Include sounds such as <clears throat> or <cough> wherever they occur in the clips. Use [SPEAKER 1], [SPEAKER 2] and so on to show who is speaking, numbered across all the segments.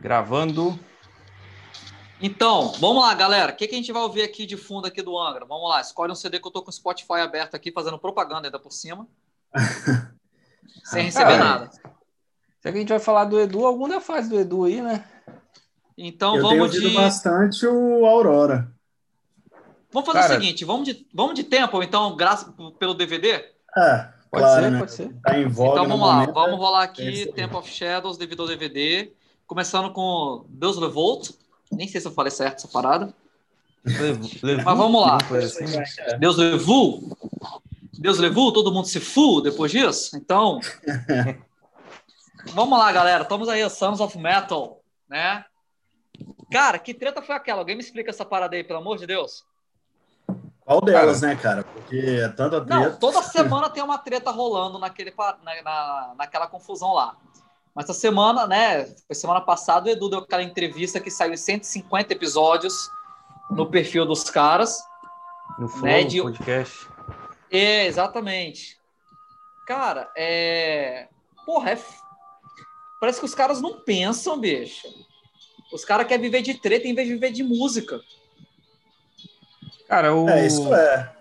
[SPEAKER 1] Gravando.
[SPEAKER 2] Então, vamos lá, galera. O que, que a gente vai ouvir aqui de fundo aqui do Angra? Vamos lá, escolhe um CD que eu tô com o Spotify aberto aqui, fazendo propaganda ainda por cima. <laughs> sem receber
[SPEAKER 1] Cara,
[SPEAKER 2] nada.
[SPEAKER 1] Será que a gente vai falar do Edu? Algum da fase do Edu aí, né?
[SPEAKER 2] Então
[SPEAKER 3] eu tenho
[SPEAKER 2] vamos
[SPEAKER 3] ouvido
[SPEAKER 2] de.
[SPEAKER 3] bastante o Aurora.
[SPEAKER 2] Vamos fazer
[SPEAKER 1] Cara-
[SPEAKER 2] o seguinte: vamos de, vamos de tempo, então, graças pelo DVD?
[SPEAKER 3] É,
[SPEAKER 1] Pode
[SPEAKER 3] claro,
[SPEAKER 1] ser,
[SPEAKER 3] né?
[SPEAKER 1] pode ser.
[SPEAKER 3] Tá em voga
[SPEAKER 2] então
[SPEAKER 3] no
[SPEAKER 2] vamos lá,
[SPEAKER 3] momento,
[SPEAKER 2] vamos
[SPEAKER 3] é-
[SPEAKER 2] rolar
[SPEAKER 3] é
[SPEAKER 2] aqui
[SPEAKER 3] aí.
[SPEAKER 2] Temple of Shadows devido ao DVD. Começando com Deus Revolt. Nem sei se eu falei certo essa parada. Mas vamos lá.
[SPEAKER 1] assim?
[SPEAKER 2] Deus Levu. Deus Levu, todo mundo se fu depois disso? Então. <laughs> vamos lá, galera. Estamos aí, Sons of Metal, né? Cara, que treta foi aquela? Alguém me explica essa parada aí, pelo amor de Deus?
[SPEAKER 3] Qual delas, né, cara? Porque é tanta
[SPEAKER 2] Não,
[SPEAKER 3] treta.
[SPEAKER 2] toda semana tem uma treta rolando naquele, na, na- naquela confusão lá. Mas essa semana, né? Foi semana passada, o Edu deu aquela entrevista que saiu em 150 episódios no perfil dos caras.
[SPEAKER 1] No Flow,
[SPEAKER 2] Né, de-
[SPEAKER 1] podcast.
[SPEAKER 2] É, exatamente. Cara, é. Porra, é. Parece que os caras não pensam, bicho. Os caras querem viver de treta em vez de viver de música.
[SPEAKER 1] Cara, o...
[SPEAKER 3] É, isso é.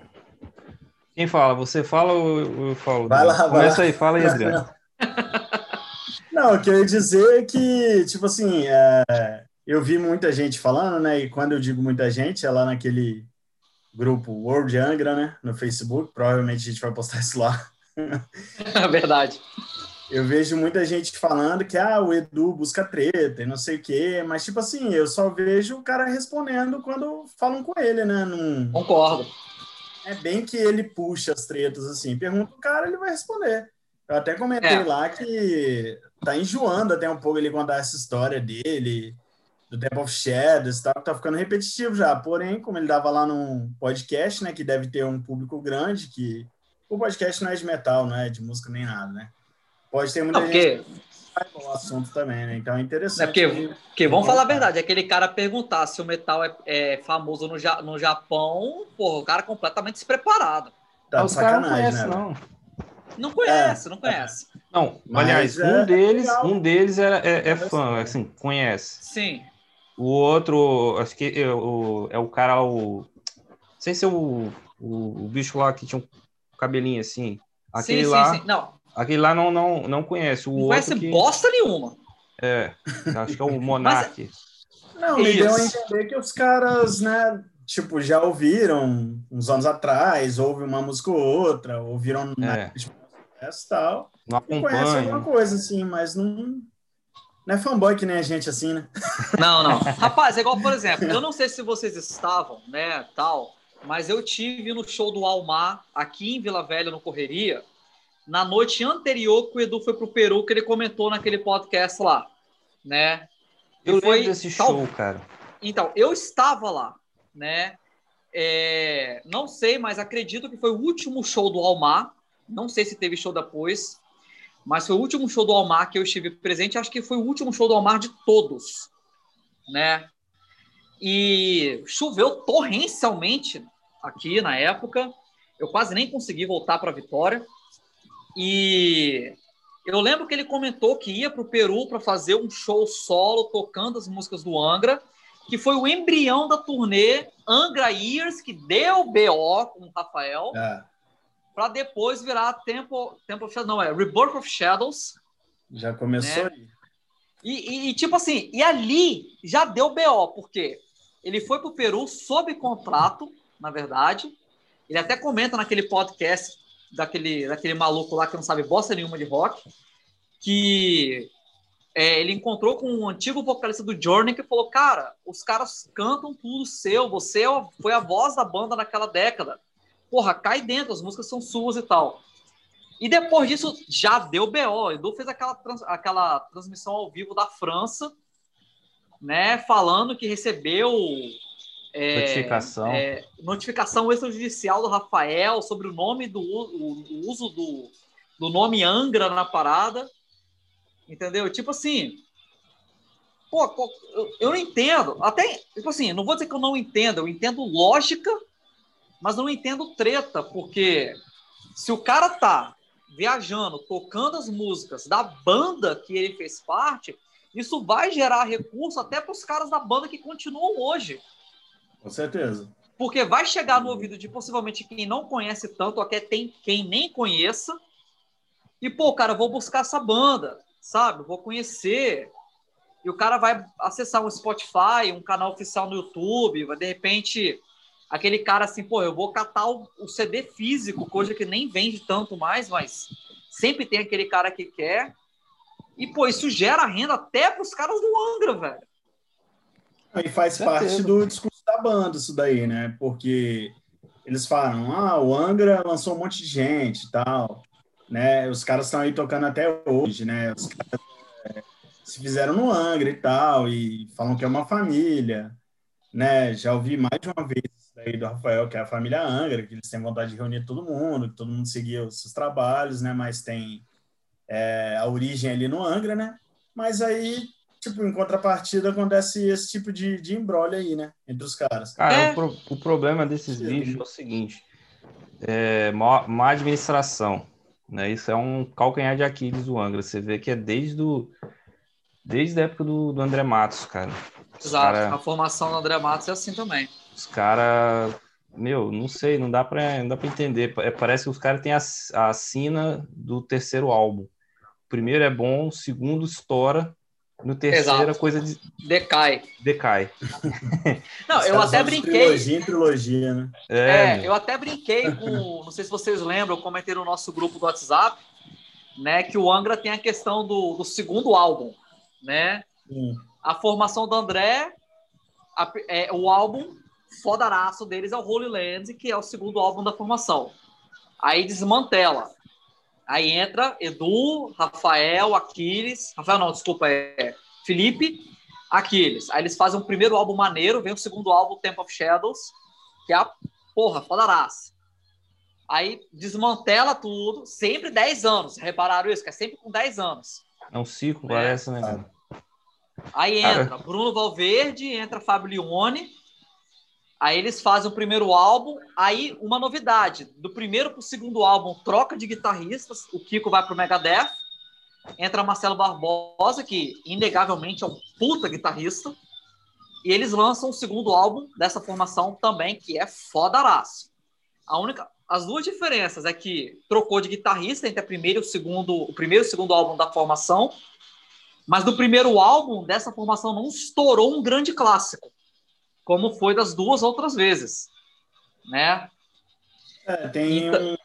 [SPEAKER 1] Quem fala? Você fala ou eu falo?
[SPEAKER 3] Vai lá, vai
[SPEAKER 1] Começa
[SPEAKER 3] lá.
[SPEAKER 1] aí, fala aí, Adriano. <laughs>
[SPEAKER 3] Não, o que eu ia dizer é que, tipo assim, é, eu vi muita gente falando, né? E quando eu digo muita gente, é lá naquele grupo World Angra, né? No Facebook. Provavelmente a gente vai postar isso lá.
[SPEAKER 2] É <laughs> verdade.
[SPEAKER 3] Eu vejo muita gente falando que ah, o Edu busca treta e não sei o quê, mas tipo assim, eu só vejo o cara respondendo quando falam com ele, né? Não
[SPEAKER 2] Concordo.
[SPEAKER 3] é bem que ele puxa as tretas assim. Pergunta o cara, ele vai responder. Eu até comentei
[SPEAKER 2] É.
[SPEAKER 3] lá que tá enjoando até um pouco ele contar essa história dele, do Temple of Shadows e tal, que tá ficando repetitivo já. Porém, como ele dava lá num podcast, né, que deve ter um público grande, que o podcast não é de metal, não é de música nem nada, né? Pode ter muita
[SPEAKER 2] Não,
[SPEAKER 3] gente
[SPEAKER 2] porque,
[SPEAKER 3] que vai o assunto também, né? Então é interessante.
[SPEAKER 2] É porque- porque vamos falar a verdade, aquele cara perguntar se o metal é, é famoso no, Ja- no Japão, porra, o cara é completamente despreparado.
[SPEAKER 3] Tá
[SPEAKER 1] Os
[SPEAKER 3] de sacanagem,
[SPEAKER 1] conhecem,
[SPEAKER 3] né?
[SPEAKER 1] não.
[SPEAKER 2] Não conhece, não conhece.
[SPEAKER 1] Não,
[SPEAKER 3] Mas
[SPEAKER 1] aliás,
[SPEAKER 3] é
[SPEAKER 1] um deles,
[SPEAKER 3] legal.
[SPEAKER 1] um deles é, é, é fã, assim, conhece.
[SPEAKER 2] Sim.
[SPEAKER 1] O outro, acho que é o, é o cara, o. Não sei se é o, o, o bicho lá que tinha um cabelinho assim. Aquele
[SPEAKER 2] sim,
[SPEAKER 1] lá,
[SPEAKER 2] sim, sim. Não,
[SPEAKER 1] aquele lá não, não, não conhece. O
[SPEAKER 2] não
[SPEAKER 1] outro
[SPEAKER 2] conhece
[SPEAKER 1] que,
[SPEAKER 2] bosta nenhuma.
[SPEAKER 1] É, acho que é o <laughs> Monark.
[SPEAKER 3] Não, me deu a entender que os caras, né, tipo, já ouviram uns anos atrás, ouve uma música ou outra, ouviram na
[SPEAKER 1] É.
[SPEAKER 3] e tal,
[SPEAKER 1] Não
[SPEAKER 3] conhece alguma coisa, assim, mas não, não é fanboy que nem a gente, assim, né? <laughs>
[SPEAKER 2] Não, não. Rapaz, é igual, por exemplo, eu não sei se vocês estavam, né, tal, mas eu tive no show do Almar, aqui em Vila Velha, no Correria, na noite anterior que o Edu foi pro Peru, que ele comentou naquele podcast lá, né? E
[SPEAKER 1] Eu
[SPEAKER 2] foi
[SPEAKER 1] lembro desse
[SPEAKER 2] tal-
[SPEAKER 1] show, cara.
[SPEAKER 2] Então, eu estava lá, né? É, não sei, mas acredito que foi o último show do Almar. Não sei se teve show depois, mas foi o último show do Almar que eu estive presente. Acho que foi o último show do Almar de todos, né? E choveu torrencialmente aqui na época. Eu quase nem consegui voltar para Vitória. E eu lembro que ele comentou que ia para o Peru para fazer um show solo tocando as músicas do Angra, que foi o embrião da turnê Angra Years, que deu BO com o Rafael,
[SPEAKER 3] É,
[SPEAKER 2] para depois virar Temple, Temple of Shadows, não, é Rebirth of Shadows.
[SPEAKER 3] já começou
[SPEAKER 2] Né?
[SPEAKER 3] aí.
[SPEAKER 2] E, e- e, tipo assim, e ali já deu BO, porque ele foi para o Peru sob contrato, na verdade. Ele até comenta naquele podcast daquele, daquele maluco lá que não sabe bosta nenhuma de rock, que é, ele encontrou com um antigo vocalista do Journey que falou: Cara, os caras cantam tudo seu, você é foi a voz da banda naquela década. Porra, cai dentro, as músicas são suas e tal. E depois disso já deu BO. Edu fez aquela, trans- aquela transmissão ao vivo da França, né? Falando que recebeu é,
[SPEAKER 1] Notificação.
[SPEAKER 2] é, notificação extrajudicial do Rafael sobre o nome do o, o uso do, do nome Angra na parada. Entendeu? Tipo assim. Pô, eu, eu não entendo. Até, tipo assim, não vou dizer que eu não entendo, eu entendo lógica, mas não entendo treta, porque se o cara tá viajando, tocando as músicas da banda que ele fez parte, isso vai gerar recurso até para os caras da banda que continuam hoje.
[SPEAKER 3] Com certeza.
[SPEAKER 2] Porque vai chegar no ouvido de possivelmente quem não conhece tanto, ou até tem quem nem conheça. E, pô, cara, vou buscar essa banda, sabe? Vou conhecer. E o cara vai acessar um Spotify, um canal oficial no YouTube, vai de repente aquele cara assim, pô, eu vou catar o, o CD físico, coisa que nem vende tanto mais, mas sempre tem aquele cara que quer. E, pô, isso gera renda até para os caras do Angra, velho.
[SPEAKER 3] E faz parte do discurso da banda isso daí, né? Porque eles falam, ah, o Angra lançou um monte de gente e tal, né? Os caras estão aí tocando até hoje, né? Os caras é, se fizeram no Angra e tal, e falam que é uma família, né? Já ouvi mais de uma vez daí do Rafael, que é a família Angra, que eles têm vontade de reunir todo mundo, que todo mundo seguia os seus trabalhos, né? Mas tem é, a origem ali no Angra, né? Mas aí tipo, em contrapartida acontece esse tipo de, de embrolho aí, né? Entre os caras.
[SPEAKER 1] Cara, é. o, pro, o, problema desses Sim. bichos é o seguinte: é, má, má, administração. Né? Isso é um calcanhar de Aquiles do Angra. Você vê que é desde, do, desde a época do, do André Matos, cara.
[SPEAKER 2] Exato, cara, a formação do André Matos é assim também.
[SPEAKER 1] Os caras meu, não sei, não dá para não dá para entender. É, parece que os caras têm a, a sina do terceiro álbum. O primeiro é bom, o segundo estoura, no terceiro, Exato. a coisa de...
[SPEAKER 2] decai.
[SPEAKER 1] Decai. <laughs>
[SPEAKER 2] Não, eu até brinquei.
[SPEAKER 3] Trilogia em trilogia, né?
[SPEAKER 2] É, é, eu até brinquei com. Não sei se vocês lembram, eu comentei no nosso grupo do WhatsApp, né? Que o Angra tem a questão do, do segundo álbum, né? Sim. A formação do André, a, é, o álbum fodaraço deles é o Holy Land, que é o segundo álbum da formação. Aí desmantela. Aí entra Edu, Rafael, Aquiles. Rafael não, desculpa, é Felipe, Aquiles. Aí eles fazem um primeiro álbum maneiro, vem o segundo álbum, Temple of Shadows, que é a porra, fodaraça. Aí desmantela tudo, sempre 10 anos. Repararam isso? Que é sempre com 10 anos.
[SPEAKER 1] É um ciclo, é. parece, né, cara?
[SPEAKER 2] Aí entra. Bruno Valverde, entra Fábio Lione, Aí eles fazem o primeiro álbum, aí uma novidade, do primeiro para o segundo álbum, troca de guitarristas, o Kiko vai para o Megadeth, entra Marcelo Barbosa, que inegavelmente é um puta guitarrista, e eles lançam o segundo álbum dessa formação também, que é fodaraço. A única, as duas diferenças é que trocou de guitarrista entre a primeiro e o segundo, o primeiro e o segundo álbum da formação, mas do primeiro álbum dessa formação não estourou um grande clássico como foi das duas outras vezes, né?
[SPEAKER 3] É, tem então... um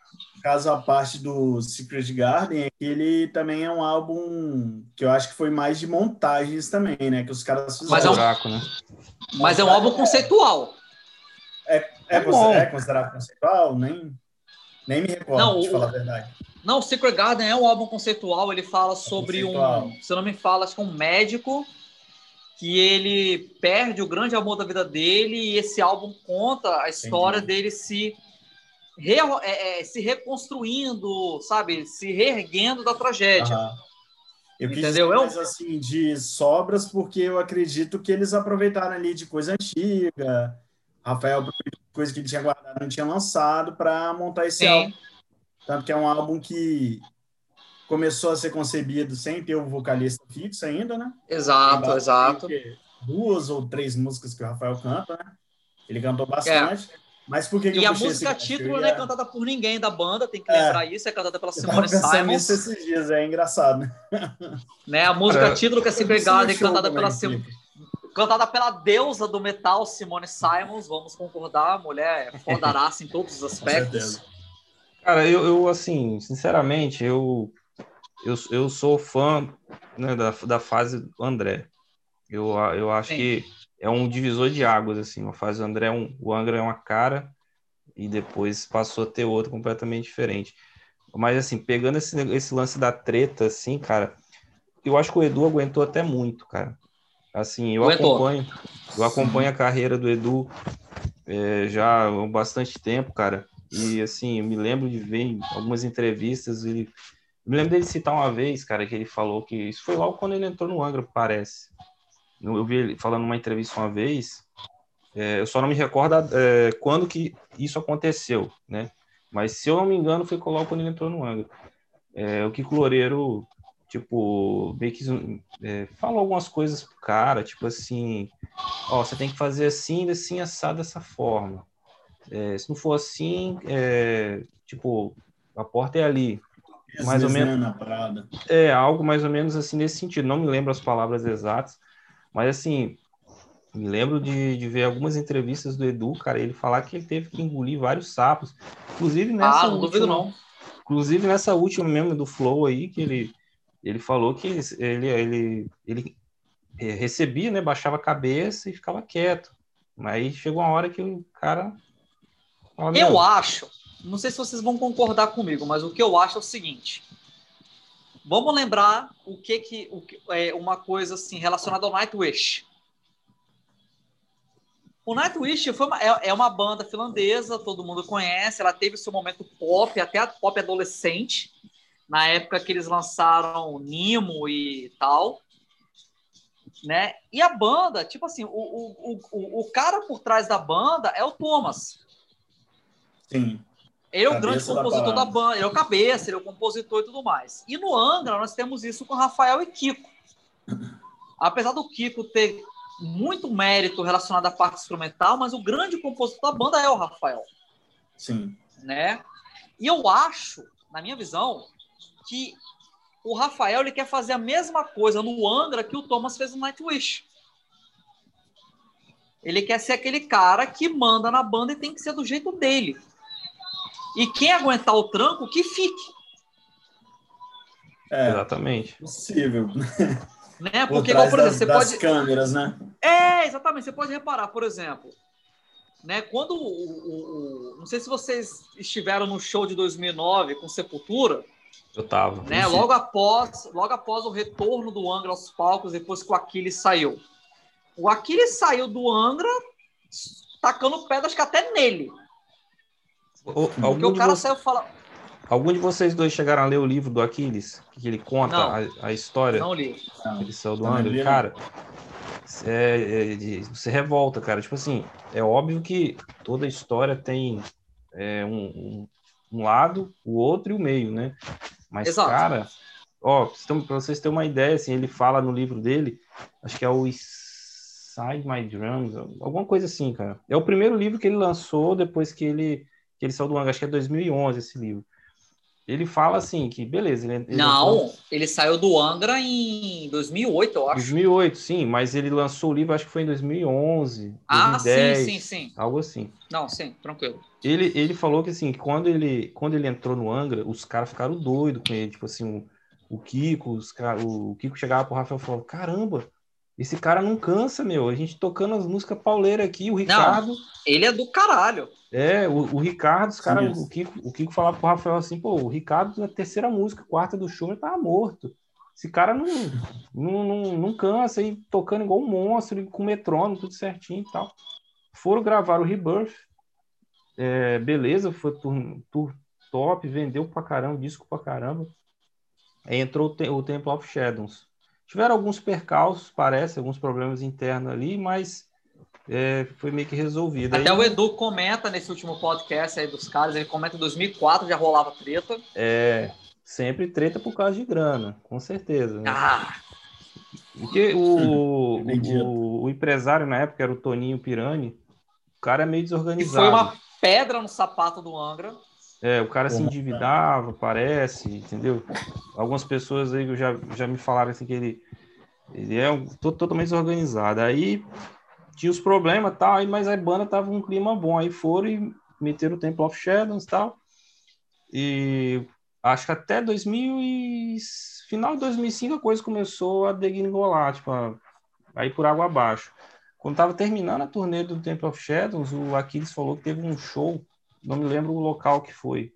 [SPEAKER 3] caso à parte do Secret Garden, é que ele também é um álbum que eu acho que foi mais de montagens também, né? Que os caras
[SPEAKER 2] fizeram. Mas é um, buraco, né? Mas é um álbum conceitual.
[SPEAKER 3] É, é, é, é considerado conceitual? Nem, nem me recordo, não, de o, falar a verdade.
[SPEAKER 2] Não, o Secret Garden é um álbum conceitual, ele fala sobre um, se não me falo, acho que é um médico que ele perde o grande amor da vida dele e esse álbum conta a história Entendi. dele se, re, é, é, se reconstruindo, sabe? Se reerguendo da tragédia.
[SPEAKER 3] Eu Entendeu? quis mais assim de sobras porque eu acredito que eles aproveitaram ali de coisa antiga. Rafael, coisa que ele tinha guardado, não tinha lançado para montar esse Sim. álbum. Tanto que é um álbum que começou a ser concebido sem ter o vocalista fixo ainda, né?
[SPEAKER 2] Exato, exato.
[SPEAKER 3] Duas ou três músicas que o Rafael canta, né? Ele cantou bastante. É. Mas por que, que
[SPEAKER 2] e a música título não é cantada por ninguém da banda, tem que é. lembrar isso, é cantada pela Simone Simons.
[SPEAKER 3] Isso esses dias, é engraçado, né? <laughs>
[SPEAKER 2] né? A música é. título que é Segregada é cantada pela Simone cantada pela deusa do metal, Simone Simons, vamos concordar, a mulher é fodaraça em todos os aspectos.
[SPEAKER 1] Cara, eu, eu, assim, sinceramente, eu eu, eu sou fã né, da, da fase do André. Eu, eu acho Sim. que é um divisor de águas, assim. A fase do André, é um, o Angra é uma cara e depois passou a ter outra completamente diferente. Mas, assim, pegando esse, esse lance da treta, assim, cara, eu acho que o Edu aguentou até muito, cara. Assim, eu aguentou. acompanho, eu acompanho a carreira do Edu é, já há bastante tempo, cara. E, assim, eu me lembro de ver em algumas entrevistas ele me lembro dele citar uma vez, cara, que ele falou que isso foi logo quando ele entrou no Angra, parece. Eu vi ele falando numa entrevista uma vez, é, eu só não me recordo é, quando que isso aconteceu, né? Mas se eu não me engano, foi logo quando ele entrou no Angra. É, o Kiko Loureiro tipo, meio que é, falou algumas coisas pro cara, tipo assim, ó, você tem que fazer assim, assim, assado dessa forma. É, se não for assim, é, tipo, a porta é ali. Mais ou menos. É, algo mais ou menos assim nesse sentido. Não me lembro as palavras exatas, mas assim, me lembro de, de ver algumas entrevistas do Edu, cara, ele falar que ele teve que engolir vários sapos. Inclusive nessa. Ah, não última, duvido não. Inclusive nessa última mesmo do Flow aí, que ele, ele falou que ele, ele, ele é, recebia, né? Baixava a cabeça e ficava quieto. Mas chegou uma hora que o cara.
[SPEAKER 2] Eu acho, não sei se vocês vão concordar comigo, mas o que eu acho é o seguinte. Vamos lembrar o que que, o é uma coisa assim relacionada ao Nightwish. O Nightwish foi uma, é, é, uma banda finlandesa, todo mundo conhece. Ela teve seu momento pop, até a pop adolescente, na época que eles lançaram Nimo e tal. Né? E a banda, tipo assim, o, o, o, o cara por trás da banda é o Thomas.
[SPEAKER 3] Sim.
[SPEAKER 2] Ele é o grande compositor da, da, banda, ele é o cabeça, ele é o compositor e tudo mais. E no Angra nós temos isso com Rafael e Kiko. Apesar do Kiko ter muito mérito relacionado à parte instrumental, mas o grande compositor da banda é o Rafael.
[SPEAKER 3] Sim.
[SPEAKER 2] Né? E eu acho, na minha visão, que o Rafael ele quer fazer a mesma coisa no Angra que o Thomas fez no Nightwish. Ele quer ser aquele cara que manda na banda e tem que ser do jeito dele. E quem aguentar o tranco, que fique.
[SPEAKER 1] É, Exatamente.
[SPEAKER 3] Possível. <laughs>
[SPEAKER 2] Né? Porque, igual, por exemplo, das, você
[SPEAKER 3] das
[SPEAKER 2] pode.
[SPEAKER 3] câmeras, né?
[SPEAKER 2] É, exatamente. Você pode reparar, por exemplo, né? Quando o, o, o, não sei se vocês estiveram no show de 2009 com Sepultura.
[SPEAKER 1] Eu tava.
[SPEAKER 2] Né? Logo após, logo após o retorno do Angra aos palcos, depois que o Aquiles saiu. O Aquiles saiu do Angra tacando pedras que até nele.
[SPEAKER 1] O, Porque o cara você... saiu falando Algum de vocês dois chegaram a ler o livro do Aquiles? Que ele conta a, a, história?
[SPEAKER 2] Não li.
[SPEAKER 1] Ele saiu do André. Cara, é, é, você revolta, cara. Tipo assim, é óbvio que toda história tem é, um, um, um, lado, o outro e o meio, né? Mas, Exato. cara, ó, para vocês terem uma ideia, assim, ele fala no livro dele, acho que é o Side My Drums, alguma coisa assim, cara. É o primeiro livro que ele lançou depois que ele, que ele saiu do Anga, acho que é 2011 esse livro. Ele fala assim que, beleza. Ele,
[SPEAKER 2] ele não, lançou... ele saiu do Angra em 2008, eu acho.
[SPEAKER 1] 2008, sim, mas ele lançou o livro, acho que foi em 2011.
[SPEAKER 2] Ah, 2010, sim, sim, sim.
[SPEAKER 1] Algo assim.
[SPEAKER 2] Não, sim, tranquilo.
[SPEAKER 1] Ele, ele falou que, assim, quando ele, quando ele entrou no Angra, os caras ficaram doidos com ele. Tipo assim, o, o Kiko, os, o Kiko chegava pro Rafael e falava: caramba, esse cara não cansa, meu. A gente tocando as músicas pauleiras aqui, o Ricardo. Não,
[SPEAKER 2] ele é do caralho.
[SPEAKER 1] É, o, o Ricardo, os caras, o Kiko, o Kiko falava pro Rafael assim, pô, o Ricardo na terceira música, quarta do show, ele tava morto. Esse cara não, não, não, não cansa aí, tocando igual um monstro, com metrônomo, tudo certinho e tal. Foram gravar o Rebirth. É, beleza, foi tour, tour top, vendeu pra caramba, disco pra caramba. Aí entrou o, o Temple of Shadows. Tiveram alguns percalços, parece, alguns problemas internos ali, mas é, foi meio que resolvido.
[SPEAKER 2] Até aí, o Edu comenta nesse último podcast aí dos caras, ele comenta em 2004 já rolava treta.
[SPEAKER 1] É, sempre treta por causa de grana, com certeza. Né?
[SPEAKER 2] Ah!
[SPEAKER 1] Porque o, <laughs> o, o, empresário na época era o Toninho Pirani, o cara é meio desorganizado. E
[SPEAKER 2] foi uma pedra no sapato do Angra.
[SPEAKER 1] É, o cara se endividava, parece, entendeu? Algumas pessoas aí já, já me falaram assim que ele, ele é um, totalmente desorganizado. Aí tinha os problemas tal, aí, mas a banda tava um clima bom. Aí foram e meteram o Temple of Shadows e tal. E acho que até 2000 e... final de 2005 a coisa começou a degringolar, tipo, a... aí por água abaixo. Quando tava terminando a turnê do Temple of Shadows, o Aquiles falou que teve um show não me lembro o local que foi,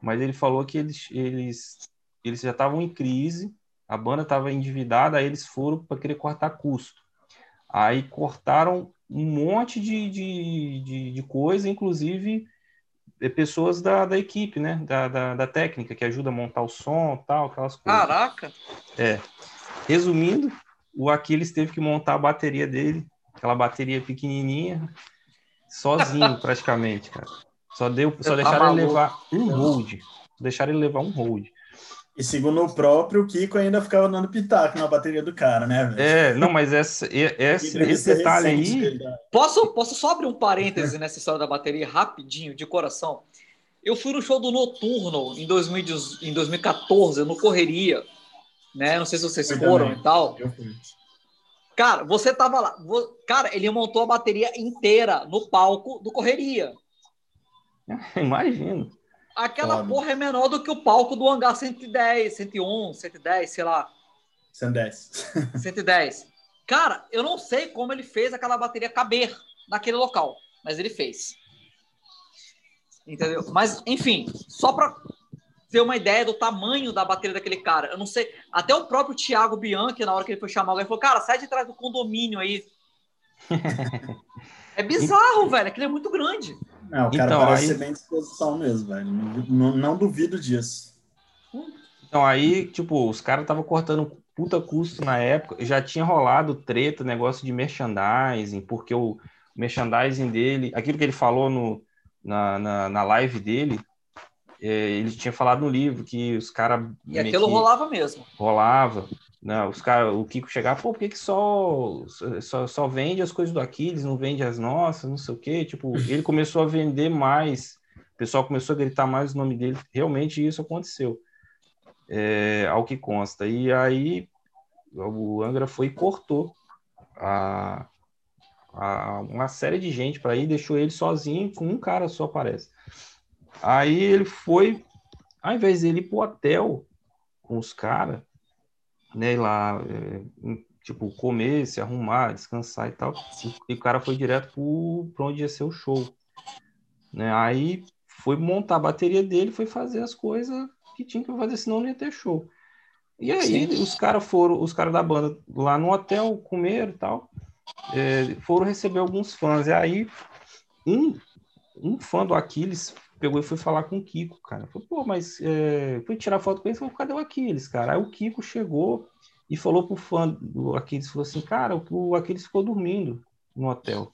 [SPEAKER 1] mas ele falou que eles, eles, eles já estavam em crise, a banda estava endividada, aí eles foram para querer cortar custo. Aí cortaram um monte de, de, de, de coisa, inclusive é, pessoas da, da equipe, né? Da, da, da, técnica, que ajuda a montar o som tal, aquelas coisas.
[SPEAKER 2] Caraca!
[SPEAKER 1] É. Resumindo, o Aquiles teve que montar a bateria dele, aquela bateria pequenininha, sozinho <laughs> praticamente, cara. Só, deu, só tá deixaram ele levar um hold. Deixaram ele levar um hold.
[SPEAKER 3] E segundo o próprio, Kiko ainda ficava dando pitaco na bateria do cara, né, velho?
[SPEAKER 1] É, não, mas essa, esse, esse detalhe aí.
[SPEAKER 2] Posso, posso só abrir um parêntese nessa história da bateria rapidinho, de coração? Eu fui no show do Noturno em, 2000, em 2014, no Correria, né? Não sei se vocês eu foram também. e tal. Eu fui. Cara, você tava lá. Cara, ele montou a bateria inteira no palco do Correria. <laughs>
[SPEAKER 1] Imagino.
[SPEAKER 2] Aquela Óbvio. porra é menor do que o palco do hangar 110, 111, 110, sei lá.
[SPEAKER 3] 110.
[SPEAKER 2] 110. <laughs> Cara, eu não sei como ele fez aquela bateria caber naquele local, mas ele fez. Entendeu? Mas, enfim, só para ter uma ideia do tamanho da bateria daquele cara. Eu não sei. Até o próprio Thiago Bianchi, na hora que ele foi chamar alguém, falou: Cara, sai de trás do condomínio aí. <laughs> é bizarro, velho. Aquele é muito grande.
[SPEAKER 3] Não, o cara então, parece aí... ser bem disposição mesmo, velho. Não, não, duvido disso.
[SPEAKER 1] Então, aí, tipo, os caras estavam cortando puta custo na época. Já tinha rolado treta, negócio de merchandising, porque o merchandising dele, aquilo que ele falou no, na, na, na live dele, é, ele tinha falado no livro que os caras.
[SPEAKER 2] E aquilo rolava mesmo.
[SPEAKER 1] Rolava. Né? Os cara, o Kiko chegava, pô, por que, que só, só, só vende as coisas do Aquiles, não vende as nossas, não sei o quê? Tipo, <laughs> ele começou a vender mais, o pessoal começou a gritar mais o nome dele, realmente isso aconteceu, é, ao que consta. E aí o Angra foi e cortou a, a, uma série de gente para ir, deixou ele sozinho, com um cara só aparece. Aí ele foi, ao invés de ele ir pro hotel com os caras, né, ir lá, é, tipo, comer, se arrumar, descansar e tal. E o cara foi direto para onde ia ser o show. Né? Aí foi montar a bateria dele, foi fazer as coisas que tinha que fazer, senão não ia ter show. E aí Sim. os caras foram, os caras da banda lá no hotel comer e tal, é, foram receber alguns fãs. E aí um, um fã do Aquiles pegou e foi falar com o Kiko, cara. Falou, pô, mas é... fui tirar foto com ele, falou, cadê o Aquiles, cara? Aí o Kiko chegou e falou pro fã do Aquiles, falou assim, cara, o Aquiles ficou dormindo no hotel.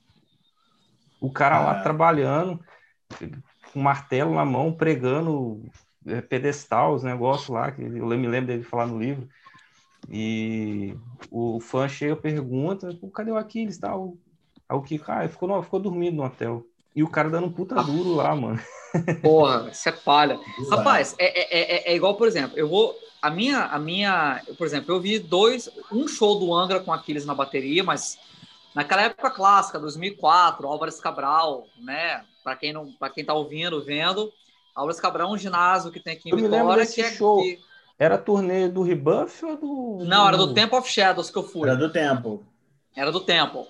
[SPEAKER 1] O cara lá ah. trabalhando, com martelo na mão, pregando é, pedestal, os negócios lá, que eu me lembro dele falar no livro. E o fã chega pergunta, cadê o Aquiles? Tal? Aí o Kiko, ah, ficou, ficou dormindo no hotel. E o cara dando um puta duro lá, mano. <laughs>
[SPEAKER 2] Porra, isso é palha. Rapaz, é, é, é, é, igual, por exemplo, eu vou. A minha, a minha, por exemplo, eu vi dois, um show do Angra com Aquiles na bateria, mas naquela época clássica, 2004, Álvares Cabral, né? Para quem não, para quem tá ouvindo, vendo, Álvares Cabral é um ginásio que tem aqui em
[SPEAKER 1] eu
[SPEAKER 2] Vitória,
[SPEAKER 1] que é show. Que... Era turnê do Rebuff ou do
[SPEAKER 2] Não, era do Temple of Shadows que eu fui.
[SPEAKER 3] Era do Temple.
[SPEAKER 2] Era do Temple.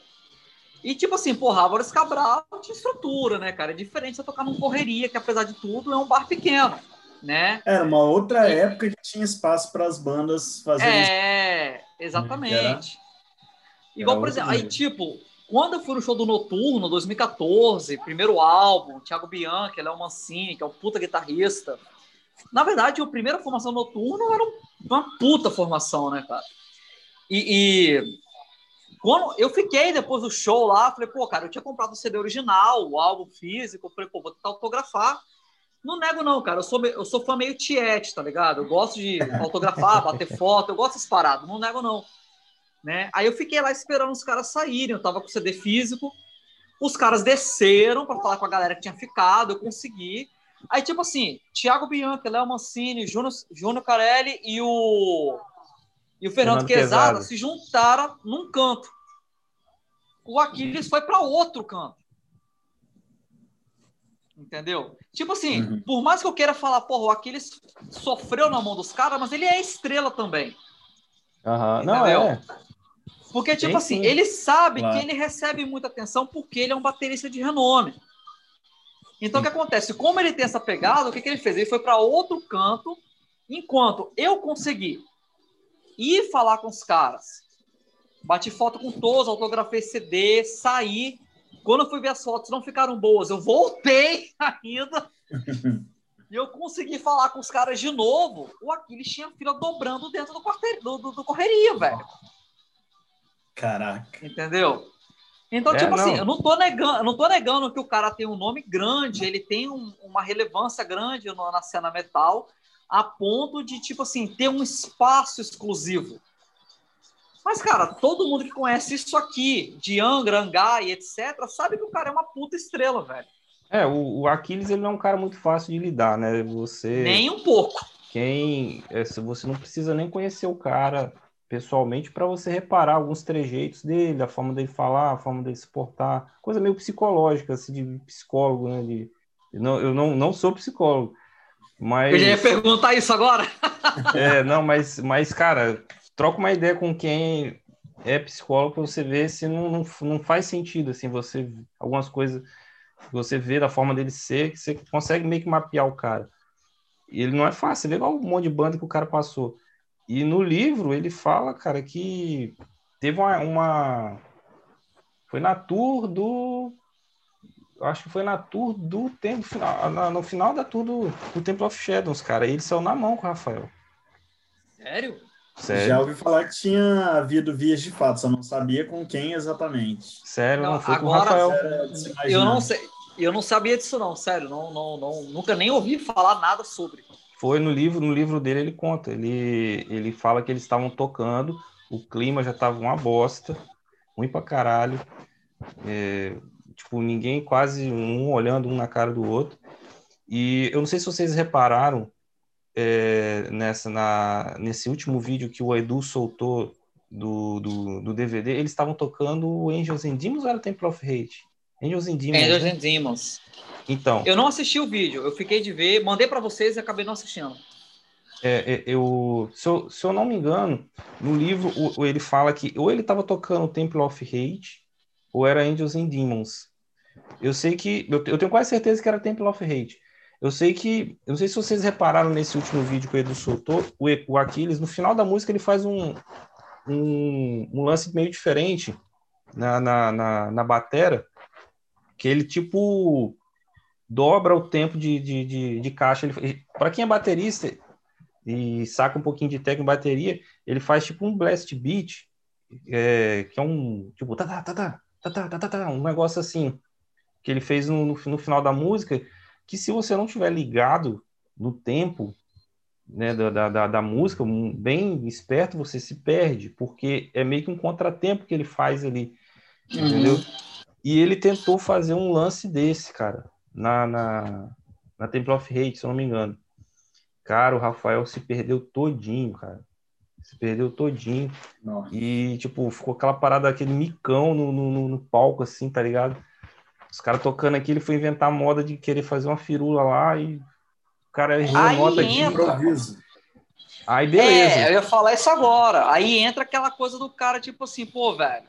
[SPEAKER 2] E, tipo assim, porra, Álvares Cabral tinha estrutura, né, cara? É diferente você tocar num correria, que apesar de tudo é um bar pequeno, né?
[SPEAKER 3] Era uma outra e... época que tinha espaço para as bandas fazerem.
[SPEAKER 2] É, exatamente. Era... Igual, por exemplo, aí, tipo, quando eu fui no show do Noturno, 2014, primeiro álbum, Thiago Bianchi, Léo Mancini, que é um puta guitarrista. Na verdade, a primeira formação Noturno era uma puta formação, né, cara? E, e quando eu fiquei depois do show lá, falei, pô, cara, eu tinha comprado o CD original, o álbum físico, falei, pô, vou tentar autografar. Não nego, não, cara. Eu sou, eu sou fã meio tiete, tá ligado? Eu gosto de <laughs> autografar, bater foto, eu gosto dessas paradas, não nego, não. Né? Aí eu fiquei lá esperando os caras saírem, eu tava com o CD físico, os caras desceram para falar com a galera que tinha ficado, eu consegui. Aí, tipo assim, Thiago Bianchi, Léo Mancini, Júnior Carelli e o e o Fernando, Fernando Quezada se juntaram num canto. O Aquiles foi para outro canto. Entendeu? Tipo assim, uhum. por mais que eu queira falar, porra, o Aquiles sofreu na mão dos caras, mas ele é estrela também.
[SPEAKER 1] Uhum. Não, é.
[SPEAKER 2] Porque, tipo Tem assim, sim. ele sabe claro. que ele recebe muita atenção porque ele é um baterista de renome. Então, o que acontece? Como ele tem essa pegada, o que, que ele fez? Ele foi para outro canto, enquanto eu consegui ir falar com os caras. Bati foto com todos, autografei CD, saí. Quando eu fui ver as fotos, não ficaram boas. Eu voltei <laughs> ainda. e eu consegui falar com os caras de novo. O Aquiles tinha fila dobrando dentro do, quartel, do, do, do correria, velho.
[SPEAKER 3] Caraca.
[SPEAKER 2] Entendeu? Então, é, tipo assim, não. assim, eu não tô negando, eu não tô negando que o cara tem um nome grande, ele tem um, uma relevância grande no, na cena metal, a ponto de, tipo assim, ter um espaço exclusivo. Mas, cara, todo mundo que conhece isso aqui, de Angra, Angai, etc., sabe que o cara é uma puta estrela, velho.
[SPEAKER 1] É, o, o Aquiles ele não é um cara muito fácil de lidar, né? Você.
[SPEAKER 2] Nem um pouco.
[SPEAKER 1] Quem. É, você não precisa nem conhecer o cara pessoalmente para você reparar alguns trejeitos dele, a forma dele falar, a forma dele se portar, coisa meio psicológica, assim, de psicólogo, né? De, não, eu não, não sou psicólogo, mas...
[SPEAKER 2] Eu já ia perguntar isso agora. <laughs>
[SPEAKER 1] é, não, mas, mas, cara, troca uma ideia com quem é psicólogo para você ver se não, não, não faz sentido, assim, você... Algumas coisas você vê da forma dele ser, que você consegue meio que mapear o cara. E ele não é fácil, você vê um monte de banda que o cara passou. E no livro ele fala, cara, que teve uma, uma... foi na tour do acho que foi na tour do tempo final, na, no final da tour do, do Temple of Shadows, cara. Ele saiu na mão com o Rafael.
[SPEAKER 2] Sério?
[SPEAKER 3] Sério? Já ouvi falar que tinha havido vias de fato, só não sabia com quem exatamente.
[SPEAKER 1] Sério, não, não foi agora, com o Rafael.
[SPEAKER 2] Eu não sei, eu não sabia disso não, sério, não, não, não, nunca nem ouvi falar nada sobre.
[SPEAKER 1] Foi no livro, no livro dele ele conta, ele, ele fala que eles estavam tocando, o clima já tava uma bosta, ruim pra caralho, é, tipo, ninguém quase um olhando um na cara do outro, e eu não sei se vocês repararam é, nessa, na, nesse último vídeo que o Edu soltou do, do, do DVD, eles estavam tocando Angels and Demons ou era Temple of Hate?
[SPEAKER 2] Angels and Demons. Angels and Demons.
[SPEAKER 1] Então.
[SPEAKER 2] Eu não assisti o vídeo, eu fiquei de ver, mandei para vocês e acabei não assistindo.
[SPEAKER 1] É, é, eu, se, eu, se eu não me engano, no livro o, ele fala que ou ele estava tocando Temple of Hate ou era Angels and Demons. Eu sei que. Eu, tenho quase certeza que era Temple of Hate. Eu sei que. Eu não sei se vocês repararam nesse último vídeo que o Edu soltou, o, o Aquiles, no final da música, ele faz um, um, um lance meio diferente na, na, na, na batera, que ele tipo dobra o tempo de, de, de, de caixa. Para quem é baterista e saca um pouquinho de técnica em bateria, ele faz tipo um blast beat, é, que é um tipo tá, tá, tá, tá, tá, tá, tá, tá, um negócio assim, que ele fez no, no, no final da música, que se você não tiver ligado no tempo né, da, da, da música, bem esperto, você se perde, porque é meio que um contratempo que ele faz ali, uhum. entendeu? E ele tentou fazer um lance desse, cara na, na, na Temple of Hate, se eu não me engano. Cara, o Rafael se perdeu todinho, cara. Se perdeu todinho. Nossa. E, tipo, ficou aquela parada, aquele micão no, no, no palco, assim, tá ligado? Os caras tocando aqui, ele foi inventar a moda de querer fazer uma firula lá e o cara errou a nota de improviso. Aí, beleza.
[SPEAKER 2] É, eu ia falar isso agora. Aí entra aquela coisa do cara, tipo assim, pô, velho,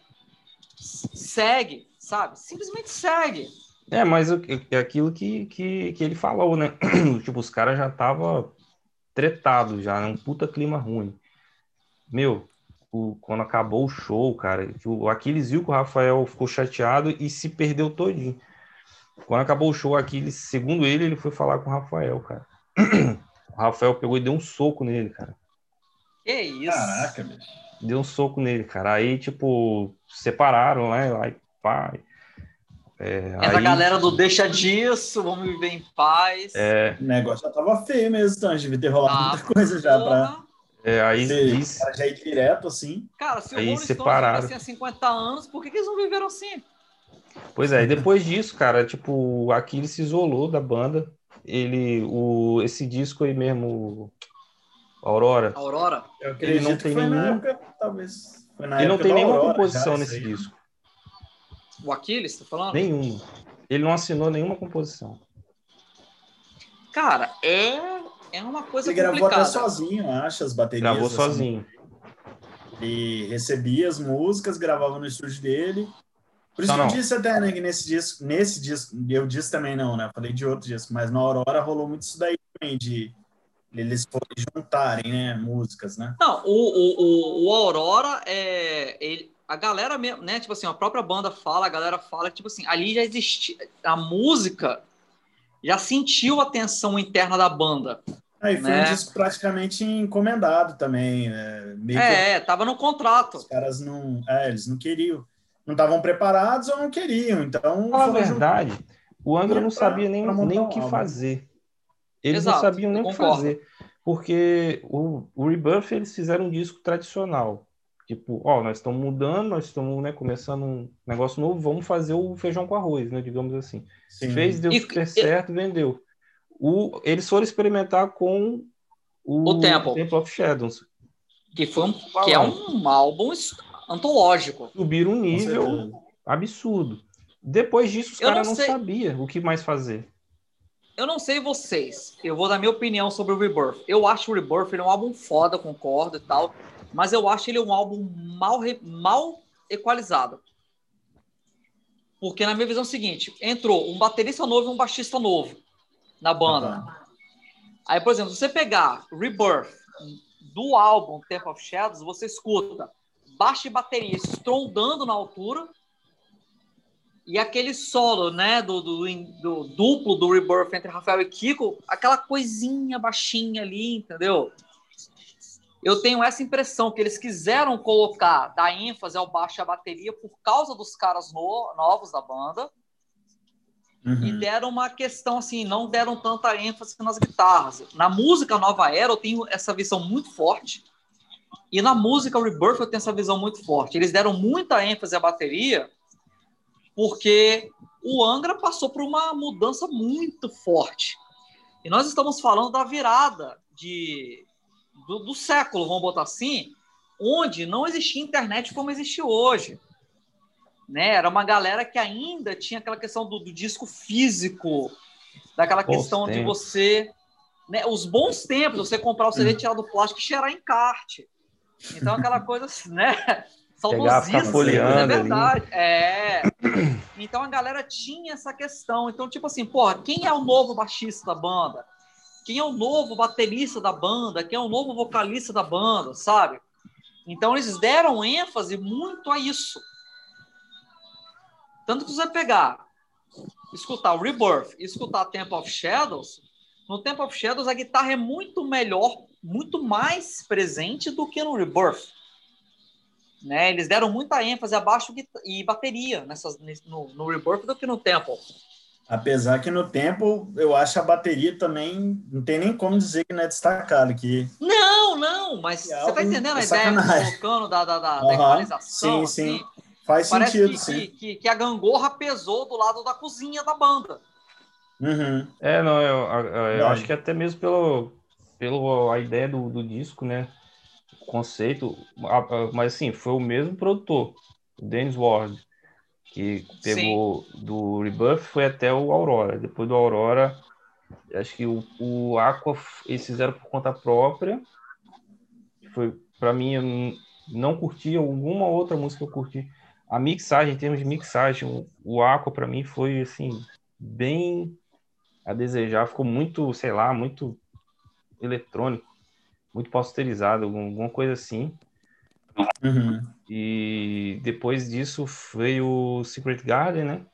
[SPEAKER 2] segue, sabe? Simplesmente segue.
[SPEAKER 1] É, mas é aquilo que, que, que ele falou, né? <clears throat> tipo, os caras já estavam tretados já, né? um puta clima ruim. Meu, o, quando acabou o show, cara, o Aquiles viu que o Rafael ficou chateado e se perdeu todinho. Quando acabou o show, Aquiles, segundo ele, ele foi falar com o Rafael, cara. <clears throat> O Rafael pegou e deu um soco nele, cara.
[SPEAKER 2] Que isso?
[SPEAKER 3] Caraca, bicho.
[SPEAKER 1] Deu um soco nele, cara. Aí, tipo, separaram, né? Aí, pai.
[SPEAKER 2] É, Essa aí... galera do deixa disso, vamos viver em paz.
[SPEAKER 1] É...
[SPEAKER 3] O negócio já tava feio mesmo, então, devia ter rolado ah, muita coisa já para
[SPEAKER 1] é, aí diz...
[SPEAKER 3] já ir direto assim.
[SPEAKER 2] Cara, se aí o Rolling separaram. Stones assim há 50 anos, por que, que eles não viveram assim?
[SPEAKER 1] Pois é, e depois disso, cara, tipo, aqui ele se isolou da banda. Ele, o, esse disco aí mesmo, Aurora.
[SPEAKER 2] Aurora?
[SPEAKER 3] ele não tem nenhum. Época, talvez.
[SPEAKER 1] ele não tem nenhuma Aurora, composição nesse disco.
[SPEAKER 2] O Aquiles, tá falando?
[SPEAKER 1] Nenhuma. Ele não assinou nenhuma composição.
[SPEAKER 2] Cara, é, é uma coisa
[SPEAKER 3] Ele complicada. gravou até sozinho, acho, as baterias.
[SPEAKER 1] Gravou assim. sozinho.
[SPEAKER 3] Ele recebia as músicas, gravava no estúdio dele. Por isso não, que eu disse até, né, que nesse disco, nesse disco, eu disse também não, né? Falei de outro disco, mas na Aurora rolou muito isso daí também, de eles juntarem, né, músicas, né?
[SPEAKER 2] Não, o, o, o, o Aurora, é, ele, a galera mesmo, né? Tipo assim, a própria banda fala, a galera fala que, tipo assim, ali já existia. A música já sentiu a tensão interna da banda.
[SPEAKER 3] Aí foi né? um disco praticamente encomendado também. Né?
[SPEAKER 2] é, que, tava no contrato.
[SPEAKER 3] Os caras não. É, eles não queriam. Não estavam preparados ou não queriam. Então.
[SPEAKER 1] Na verdade, o Angra não sabia nem, nem o que fazer. Eles Exato, não sabiam nem o que fazer. porque o, o Rebirth eles fizeram um disco tradicional. Tipo, ó, nós estamos mudando, nós estamos né, começando um negócio novo, vamos fazer o feijão com arroz, né? Digamos assim. Sim. Fez, deu e, super e, certo, vendeu. O, eles foram experimentar com o,
[SPEAKER 2] o Temple.
[SPEAKER 1] Temple of Shadows.
[SPEAKER 2] Que, foi um, que é um álbum antológico.
[SPEAKER 1] Subir um nível absurdo. Depois disso, os caras não, não sabiam o que mais fazer.
[SPEAKER 2] Eu não sei vocês. Eu vou dar minha opinião sobre o Rebirth. Eu acho o Rebirth um álbum foda, concordo e tal mas eu acho ele um álbum mal, mal equalizado. Porque na minha visão é o seguinte, entrou um baterista novo e um baixista novo na banda. Uhum. Aí, por exemplo, se você pegar Rebirth do álbum Temple of Shadows, você escuta baixo e bateria estrondando na altura e aquele solo, né, do, do, do, duplo do Rebirth entre Rafael e Kiko, aquela coisinha baixinha ali, entendeu? eu tenho essa impressão que eles quiseram colocar, dar ênfase ao baixo e à bateria por causa dos caras no, novos da banda. Uhum. E deram uma questão assim, não deram tanta ênfase nas guitarras. Na música Nova Era, eu tenho essa visão muito forte. E na música Rebirth, eu tenho essa visão muito forte. Eles deram muita ênfase à bateria, porque o Angra passou por uma mudança muito forte. E nós estamos falando da virada de do, do século, vamos botar assim, onde não existia internet como existe hoje. Né? Era uma galera que ainda tinha aquela questão do, do disco físico, daquela bons questão tempos. de você. Né? Os bons tempos, você comprar o CD, hum. tirar do plástico e cheirar em kart. Então, aquela <laughs> coisa assim, né?
[SPEAKER 1] Saudosíssima, é
[SPEAKER 2] verdade. Ali. É. Então a galera tinha essa questão. Então, tipo assim, porra, quem é o novo baixista da banda? quem é o novo baterista da banda, quem é o novo vocalista da banda, sabe? Então eles deram ênfase muito a isso. Tanto que você pegar, escutar o Rebirth e escutar Temple of Shadows, no Temple of Shadows a guitarra é muito melhor, muito mais presente do que no Rebirth. Né? Eles deram muita ênfase a baixo e bateria nessas, no, no Rebirth do que no Temple.
[SPEAKER 3] Apesar que no tempo, eu acho a bateria também, não tem nem como dizer que não é destacado. Que...
[SPEAKER 2] Não, não, mas você tá entendendo a é ideia do colocando da, da, da, uhum, da equalização?
[SPEAKER 3] Sim, assim? sim. Faz Parece sentido, que, sim.
[SPEAKER 2] Que, que, que, a gangorra pesou do lado da cozinha da banda.
[SPEAKER 3] Uhum.
[SPEAKER 1] É, não, eu, eu, eu acho que até mesmo pelo, pelo a ideia do, do disco, né? O conceito, mas assim, foi o mesmo produtor, o Dennis Ward que pegou Sim. do Rebirth foi até o Aurora. Depois do Aurora, acho que o, o Aqua eles fizeram por conta própria. Foi para mim eu não curti alguma outra música que eu curti. A mixagem, em termos de mixagem, o, o Aqua para mim foi assim bem a desejar. Ficou muito, sei lá, muito eletrônico, muito posterizado, alguma coisa assim.
[SPEAKER 3] Uhum.
[SPEAKER 1] E depois disso veio o Secret Garden, né?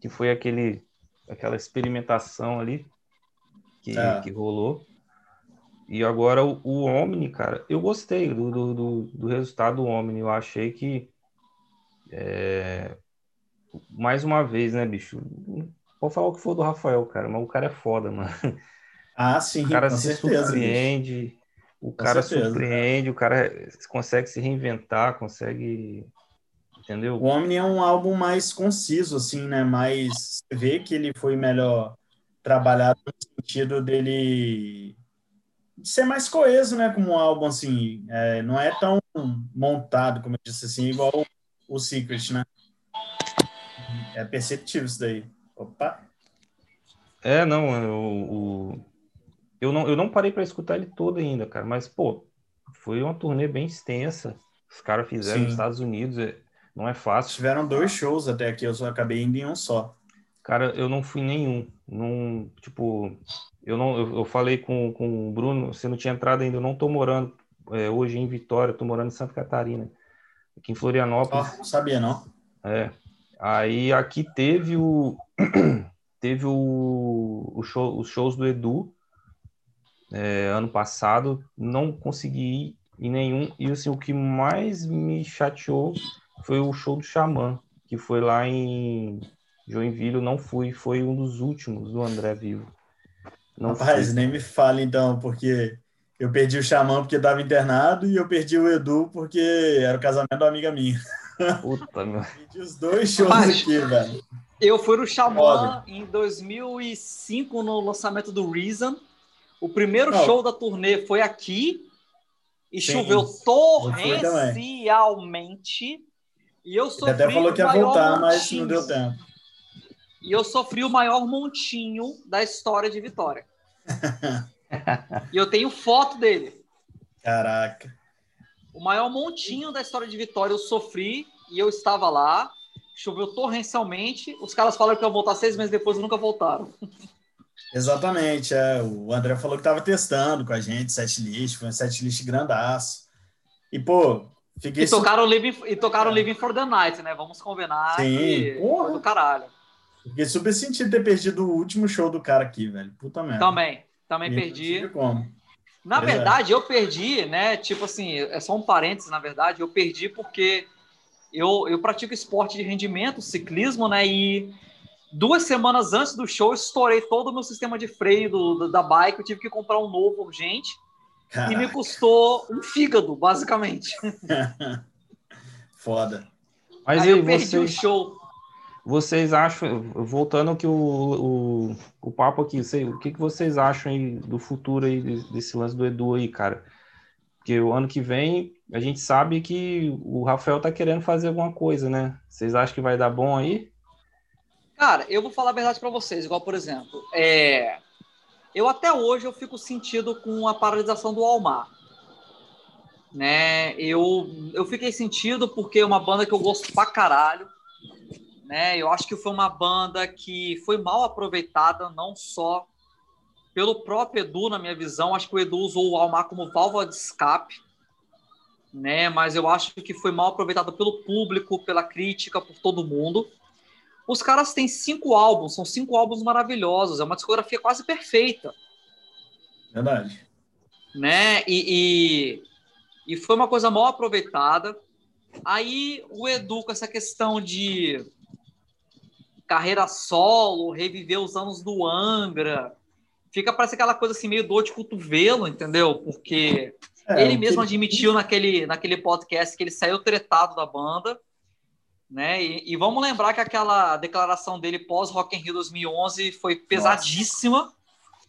[SPEAKER 1] Que foi aquele, aquela experimentação ali que, é. que rolou. E agora o, o Omni, cara, eu gostei do, do, do, do resultado do Omni. Eu achei que. É... Mais uma vez, né, bicho? Pode falar o que for do Rafael, cara, mas o cara é foda, mano.
[SPEAKER 3] Ah, sim.
[SPEAKER 1] O cara se certeza, surpreende. Bicho o cara surpreende, o cara consegue se reinventar, consegue. Entendeu?
[SPEAKER 3] O Omni é um álbum mais conciso, assim, né? Mais. Você vê que ele foi melhor trabalhado no sentido dele de ser mais coeso, né? Como um álbum, assim. É, não é tão montado, como eu disse assim, igual o Secret, né? É perceptível isso daí. Opa!
[SPEAKER 1] É, não, o, o eu não, eu não parei para escutar ele todo ainda, cara, mas, pô, foi uma turnê bem extensa. Os caras fizeram Sim. nos Estados Unidos, é, não é fácil.
[SPEAKER 3] Tiveram dois shows até aqui, eu só acabei indo em um só.
[SPEAKER 1] Cara, eu não fui nenhum. Não, tipo, eu não eu, eu falei com, com o Bruno, você não tinha entrado ainda, eu não tô morando é, hoje em Vitória, tô morando em Santa Catarina, aqui em Florianópolis.
[SPEAKER 3] Oh, não sabia, não.
[SPEAKER 1] É. Aí aqui teve o <clears throat> teve o, o show, os shows do Edu, é, ano passado, não consegui ir em nenhum. E assim, o que mais me chateou foi o show do Xamã, que foi lá em Joinville. Eu não fui, foi um dos últimos do André Vivo.
[SPEAKER 3] Não Rapaz, fui. nem me fale então, porque Eu perdi o Xamã porque estava internado e eu perdi o Edu porque era o casamento da amiga minha.
[SPEAKER 1] Puta, meu. <laughs>
[SPEAKER 3] Perdi os dois shows Mas, aqui, velho.
[SPEAKER 2] Eu fui no Xamã em 2005 no lançamento do Reason. O primeiro Não. show da turnê foi aqui e Sim. choveu torrencialmente. E eu sofri
[SPEAKER 3] Ele até falou que ia voltar, mas não deu tempo.
[SPEAKER 2] E eu sofri o maior montinho da história de Vitória. <laughs> e eu tenho foto dele.
[SPEAKER 3] Caraca.
[SPEAKER 2] O maior montinho da história de Vitória eu sofri e eu estava lá. Choveu torrencialmente. Os caras falaram que iam voltar seis meses depois e nunca voltaram.
[SPEAKER 3] Exatamente. É. O André falou que estava testando com a gente setlist, foi um setlist grandaço. E, pô, fiquei.
[SPEAKER 2] E tocaram, Living, e tocaram é. Living for the Night, né? Vamos combinar.
[SPEAKER 3] Sim. Que...
[SPEAKER 2] do caralho.
[SPEAKER 3] Fiquei super sentido ter perdido o último show do cara aqui, velho. Puta merda.
[SPEAKER 2] Também, também e perdi.
[SPEAKER 3] Como.
[SPEAKER 2] Na verdade, eu perdi, né? Tipo assim, é só um parênteses, na verdade, eu perdi porque eu, eu pratico esporte de rendimento, ciclismo, né? E duas semanas antes do show, eu estourei todo o meu sistema de freio do, do da bike. Eu tive que comprar um novo urgente. Caraca. E me custou um fígado, basicamente. <laughs>
[SPEAKER 3] Foda.
[SPEAKER 2] Mas aí eu perdi vocês, o show.
[SPEAKER 1] Vocês acham, voltando aqui o, o, o papo aqui, sei, o que, que vocês acham aí do futuro aí desse lance do Edu aí, cara? Porque o ano que vem a gente sabe que o Rafael tá querendo fazer alguma coisa, né? Vocês acham que vai dar bom aí?
[SPEAKER 2] Cara, eu vou falar a verdade para vocês, igual por exemplo, é... eu até hoje eu fico sentido com a paralisação do Almar. Né? Eu, eu fiquei sentido porque é uma banda que eu gosto pra caralho. Né? Eu acho que foi uma banda que foi mal aproveitada, não só pelo próprio Edu, na minha visão. Acho que o Edu usou o Almar como válvula de escape, né? Mas eu acho que foi mal aproveitado pelo público, pela crítica, por todo mundo. Os caras têm cinco álbuns, são cinco álbuns maravilhosos, é uma discografia quase perfeita.
[SPEAKER 3] Verdade.
[SPEAKER 2] Né? E, e, e foi uma coisa mal aproveitada. Aí o Edu, com essa questão de carreira solo, reviver os anos do Angra, fica parece aquela coisa assim, meio dor de cotovelo, entendeu? Porque é, ele mesmo admitiu naquele, naquele podcast que ele saiu tretado da banda né? E, e, vamos lembrar que aquela declaração dele pós Rock in Rio 2011 foi pesadíssima. Nossa.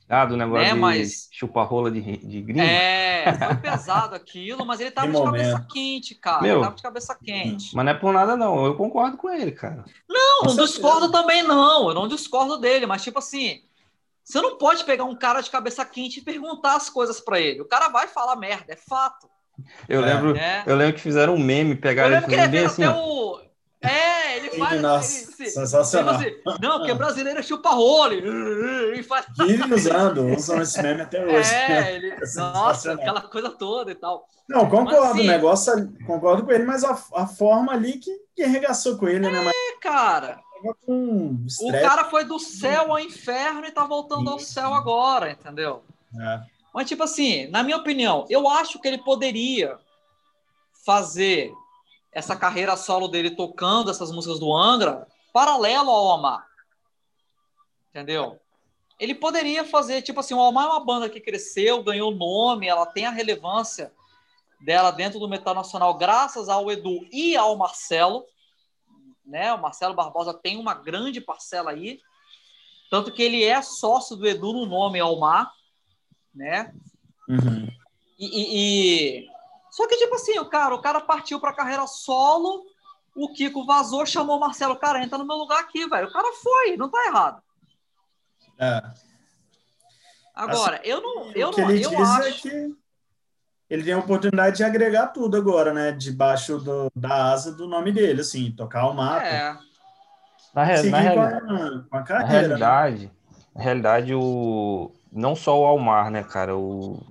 [SPEAKER 1] Ah, do negócio né? de mas, chupa-rola de, de gringo.
[SPEAKER 2] É, foi pesado aquilo, mas ele tava de, de cabeça quente, cara. Meu, ele tava de cabeça quente.
[SPEAKER 1] Mas não é por nada, não. Eu concordo com ele, cara.
[SPEAKER 2] Não, não discordo também, não. Eu não discordo dele, mas tipo assim, você não pode pegar um cara de cabeça quente e perguntar as coisas para ele. O cara vai falar merda, é fato.
[SPEAKER 1] Eu lembro, é. eu lembro que fizeram um meme, pegaram
[SPEAKER 2] ele
[SPEAKER 1] fazendo
[SPEAKER 2] bem assim. O, é, ele faz.
[SPEAKER 3] Nossa, ele, sensacional.
[SPEAKER 2] Assim, não, porque brasileiro é chupa role. <laughs> E faz...
[SPEAKER 3] Vive usando, usam esse meme até hoje.
[SPEAKER 2] É, ele, <laughs> é nossa, aquela coisa toda e tal.
[SPEAKER 3] Não, concordo, mas, assim, o negócio, concordo com ele, mas a, a forma ali que, que arregaçou com ele,
[SPEAKER 2] é,
[SPEAKER 3] né? Mas...
[SPEAKER 2] cara. o cara foi do céu ao inferno e tá voltando ao céu agora, entendeu?
[SPEAKER 3] É.
[SPEAKER 2] Mas, tipo assim, na minha opinião, eu acho que ele poderia fazer essa carreira solo dele tocando essas músicas do Angra paralelo ao Omar. Entendeu? Ele poderia fazer, tipo assim, o Omar é uma banda que cresceu, ganhou nome, ela tem a relevância dela dentro do metal nacional graças ao Edu e ao Marcelo, né? O Marcelo Barbosa tem uma grande parcela aí, tanto que ele é sócio do Edu no nome Almar, né?
[SPEAKER 3] Uhum.
[SPEAKER 2] E, e, e, só que, tipo assim, o cara, o cara partiu pra carreira solo, o Kiko vazou, chamou o Marcelo, cara, entra no meu lugar aqui, velho. O cara foi, não tá errado.
[SPEAKER 3] É.
[SPEAKER 2] Agora, assim, eu não. Eu, não, eu é acho. É que
[SPEAKER 3] ele tem a oportunidade de agregar tudo agora, né? Debaixo do, da asa do nome dele, assim, tocar o mapa.
[SPEAKER 2] É.
[SPEAKER 1] Na, re, na, real, a, com a na né? realidade, né? na realidade, o, não só o Almar, né, cara? O,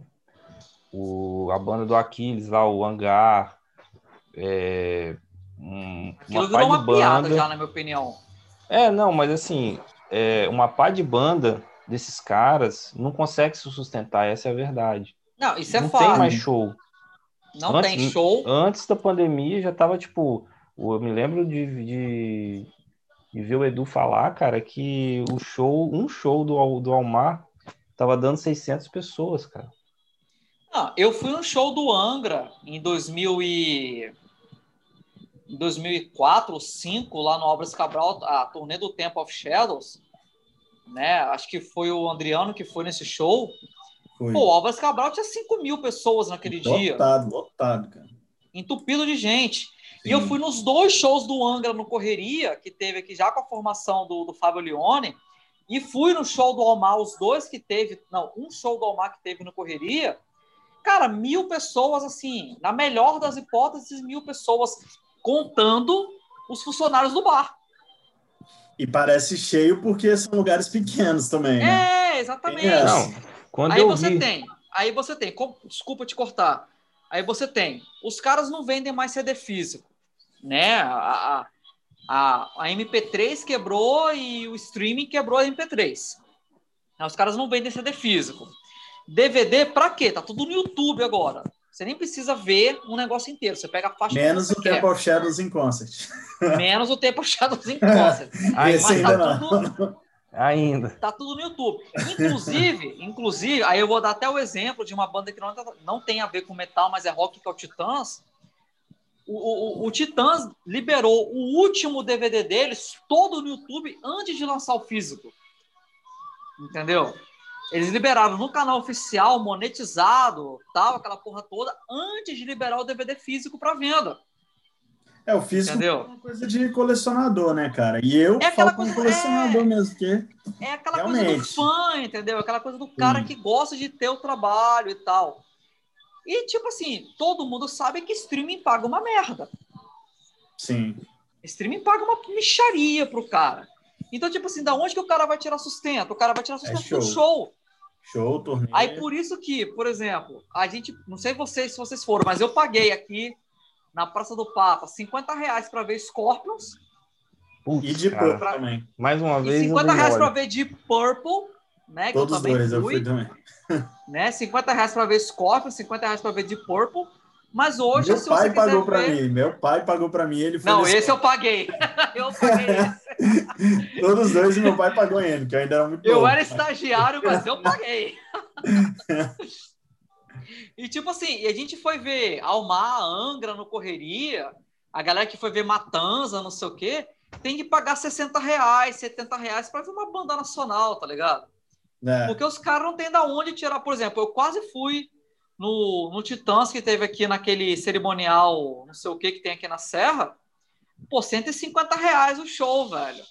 [SPEAKER 1] o, a banda do Aquiles lá, o Hangar, é,
[SPEAKER 2] um, uma pá de banda. já, na minha opinião.
[SPEAKER 1] É, não, mas assim, é, uma pá de banda desses caras não consegue se sustentar, essa é a verdade.
[SPEAKER 2] Não, isso é
[SPEAKER 1] Não
[SPEAKER 2] fato.
[SPEAKER 1] tem mais show.
[SPEAKER 2] Não antes, tem show.
[SPEAKER 1] Antes da pandemia já tava, tipo, eu me lembro de, de, de, ver o Edu falar, cara, que o show, um show do, do Almar tava dando 600 pessoas, cara.
[SPEAKER 2] Ah, eu fui no show do Angra em 2000 e... em 2004 ou 2005, lá no Obras Cabral, a turnê do Temple of Shadows, né? Acho que foi o Andriano que foi nesse show. Foi. Pô, o Álvares Cabral tinha 5 mil pessoas naquele
[SPEAKER 3] lotado,
[SPEAKER 2] dia.
[SPEAKER 3] Lotado, lotado, cara.
[SPEAKER 2] Entupido de gente. Sim. E eu fui nos dois shows do Angra no Correria, que teve aqui já com a formação do, do Fábio Leone, e fui no show do Almar, os dois que teve, não, um show do Almar que teve no Correria, cara, mil pessoas, assim, na melhor das hipóteses, mil pessoas, contando os funcionários do bar.
[SPEAKER 3] E parece cheio porque são lugares pequenos também, né?
[SPEAKER 2] É, exatamente. Não, quando aí você vi... tem, aí você tem, desculpa te cortar, aí você tem, os caras não vendem mais CD físico, né? A, a, a MP3 quebrou e o streaming quebrou a MP3. Os caras não vendem CD físico. DVD para quê? Tá tudo no YouTube agora. Você nem precisa ver um negócio inteiro. Você pega a faixa. <laughs>
[SPEAKER 3] Menos o Temple of Shadows in Concert.
[SPEAKER 2] Menos o Temple of Shadows in Concert.
[SPEAKER 3] Esse tá ainda tudo,
[SPEAKER 1] ainda.
[SPEAKER 2] Tá tudo no YouTube. Inclusive, <laughs> inclusive, aí eu vou dar até o exemplo de uma banda que não, não tem a ver com metal, mas é rock, que é o Titãs. O, o, o Titãs liberou o último DVD deles todo no YouTube antes de lançar o físico. Entendeu? Eles liberaram no canal oficial, monetizado, tal, aquela porra toda, antes de liberar o DVD físico para venda.
[SPEAKER 3] É, o físico Entendeu? é uma coisa de colecionador, né, cara? E eu é falo como colecionador é... mesmo, porque.
[SPEAKER 2] É aquela realmente... coisa do fã, entendeu? Aquela coisa do cara Sim. que gosta de ter o trabalho e tal. E, tipo assim, todo mundo sabe que streaming paga uma merda.
[SPEAKER 3] Sim.
[SPEAKER 2] Streaming paga uma micharia pro cara. Então, tipo assim, da onde que o cara vai tirar sustento? O cara vai tirar é sustento é show. do show.
[SPEAKER 3] Show, torneio.
[SPEAKER 2] Aí por isso que, por exemplo, a gente, não sei vocês se vocês foram, mas eu paguei aqui na Praça do Papa 50 reais para ver Scorpions.
[SPEAKER 3] Putz, e de Purple pra... também.
[SPEAKER 1] Mais uma vez.
[SPEAKER 2] E 50 reais para ver Deep Purple, né?
[SPEAKER 3] Todos que eu também dois, fui, eu fui também. <laughs>
[SPEAKER 2] Né? 50 reais para ver Scorpions, 50 reais para ver Deep Purple. Mas hoje,
[SPEAKER 3] meu pai pagou para ver... mim. Meu pai pagou para mim. Ele foi
[SPEAKER 2] Não, esse eu paguei. <laughs> eu paguei esse. <laughs>
[SPEAKER 3] Todos os dois e meu pai pagou ele, que eu ainda era muito
[SPEAKER 2] Eu era estagiário, mas eu paguei. e tipo assim, a gente foi ver Almar, Angra no Correria, a galera que foi ver Matanza, não sei o quê, tem que pagar 60 reais, 70 reais para ver uma banda nacional, tá ligado? É. Porque os caras não tem da onde tirar. Por exemplo, eu quase fui no, no Titãs que teve aqui naquele cerimonial, não sei o que que tem aqui na Serra, pô, 150 reais o show, velho.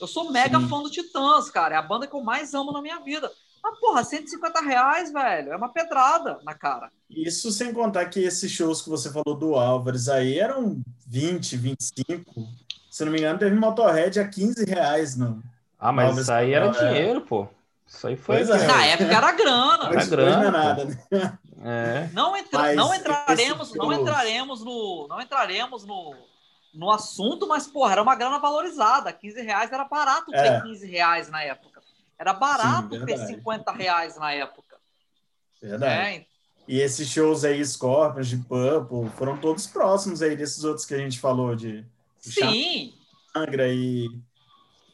[SPEAKER 2] Eu sou mega Sim. fã do Titãs, cara. É a banda que eu mais amo na minha vida. Mas, porra, 150 reais, velho, é uma pedrada na cara.
[SPEAKER 3] Isso sem contar que esses shows que você falou do Álvares aí eram 20, 25. Se não me engano, teve Motorhead a 15 reais, não.
[SPEAKER 1] Ah, mas Álvares isso aí era dinheiro, pô. Isso aí foi. É.
[SPEAKER 2] Na época era grana.
[SPEAKER 3] Era grana. Não é nada, né?
[SPEAKER 2] É. Não, entra, não entraremos, não entraremos no, não entraremos no, no assunto, mas porra, era uma grana valorizada. 15 reais era barato ter é. 15 reais na época. Era barato Sim, ter 50 reais na época.
[SPEAKER 3] Verdade. É. E esses shows aí, Scorpions, de Purple, foram todos próximos aí desses outros que a gente falou de.
[SPEAKER 2] Sim.
[SPEAKER 3] Angra e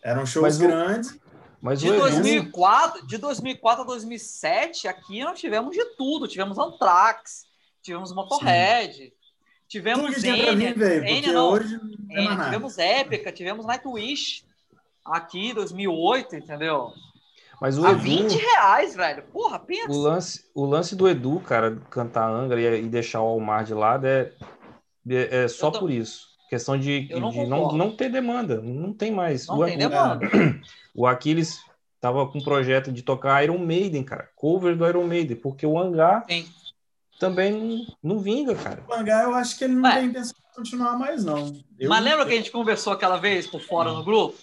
[SPEAKER 3] eram shows grandes.
[SPEAKER 2] Mas de, 2004, de 2004 a 2007, aqui nós tivemos de tudo. Tivemos Anthrax, tivemos Motorhead, Sim. Tivemos Enya, Enya não, hoje não Enya, tivemos Épica, tivemos Nightwish aqui 2008, entendeu?
[SPEAKER 1] Mas o a Edu,
[SPEAKER 2] 20 reais, velho. Porra, pensa.
[SPEAKER 1] O lance, o lance do Edu, cara, cantar Angra e, e deixar o Almar de lado é, é, é só tô... por isso. Questão de, não, de não, não, ter demanda, não tem mais.
[SPEAKER 2] Não o, tem demanda. <clears throat>
[SPEAKER 1] O Aquiles tava com um projeto de tocar Iron Maiden, cara, cover do Iron Maiden, porque o Hangar Sim. Também não, não vinga, cara.
[SPEAKER 3] O Hangar eu acho que ele não Ué. tem intenção de continuar mais, não.
[SPEAKER 2] Eu Mas lembra que a gente conversou aquela vez por fora no grupo?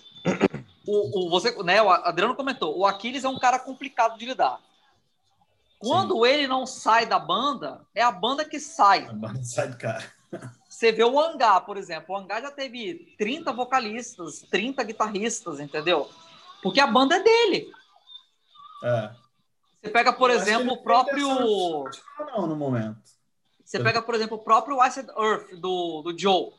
[SPEAKER 2] O, o, você, né, o Adriano comentou, o Aquiles é um cara complicado de lidar. Quando Sim. ele não sai da banda, é a banda que sai.
[SPEAKER 3] A banda sai do cara.
[SPEAKER 2] Você vê o Hangar, por exemplo. O Hangar já teve 30 vocalistas, 30 guitarristas, entendeu? Porque a banda é dele.
[SPEAKER 3] É.
[SPEAKER 2] Você pega, por Eu exemplo, o próprio.
[SPEAKER 3] Não, no momento.
[SPEAKER 2] Você pega, por exemplo, o próprio Acid Earth do, do Joe.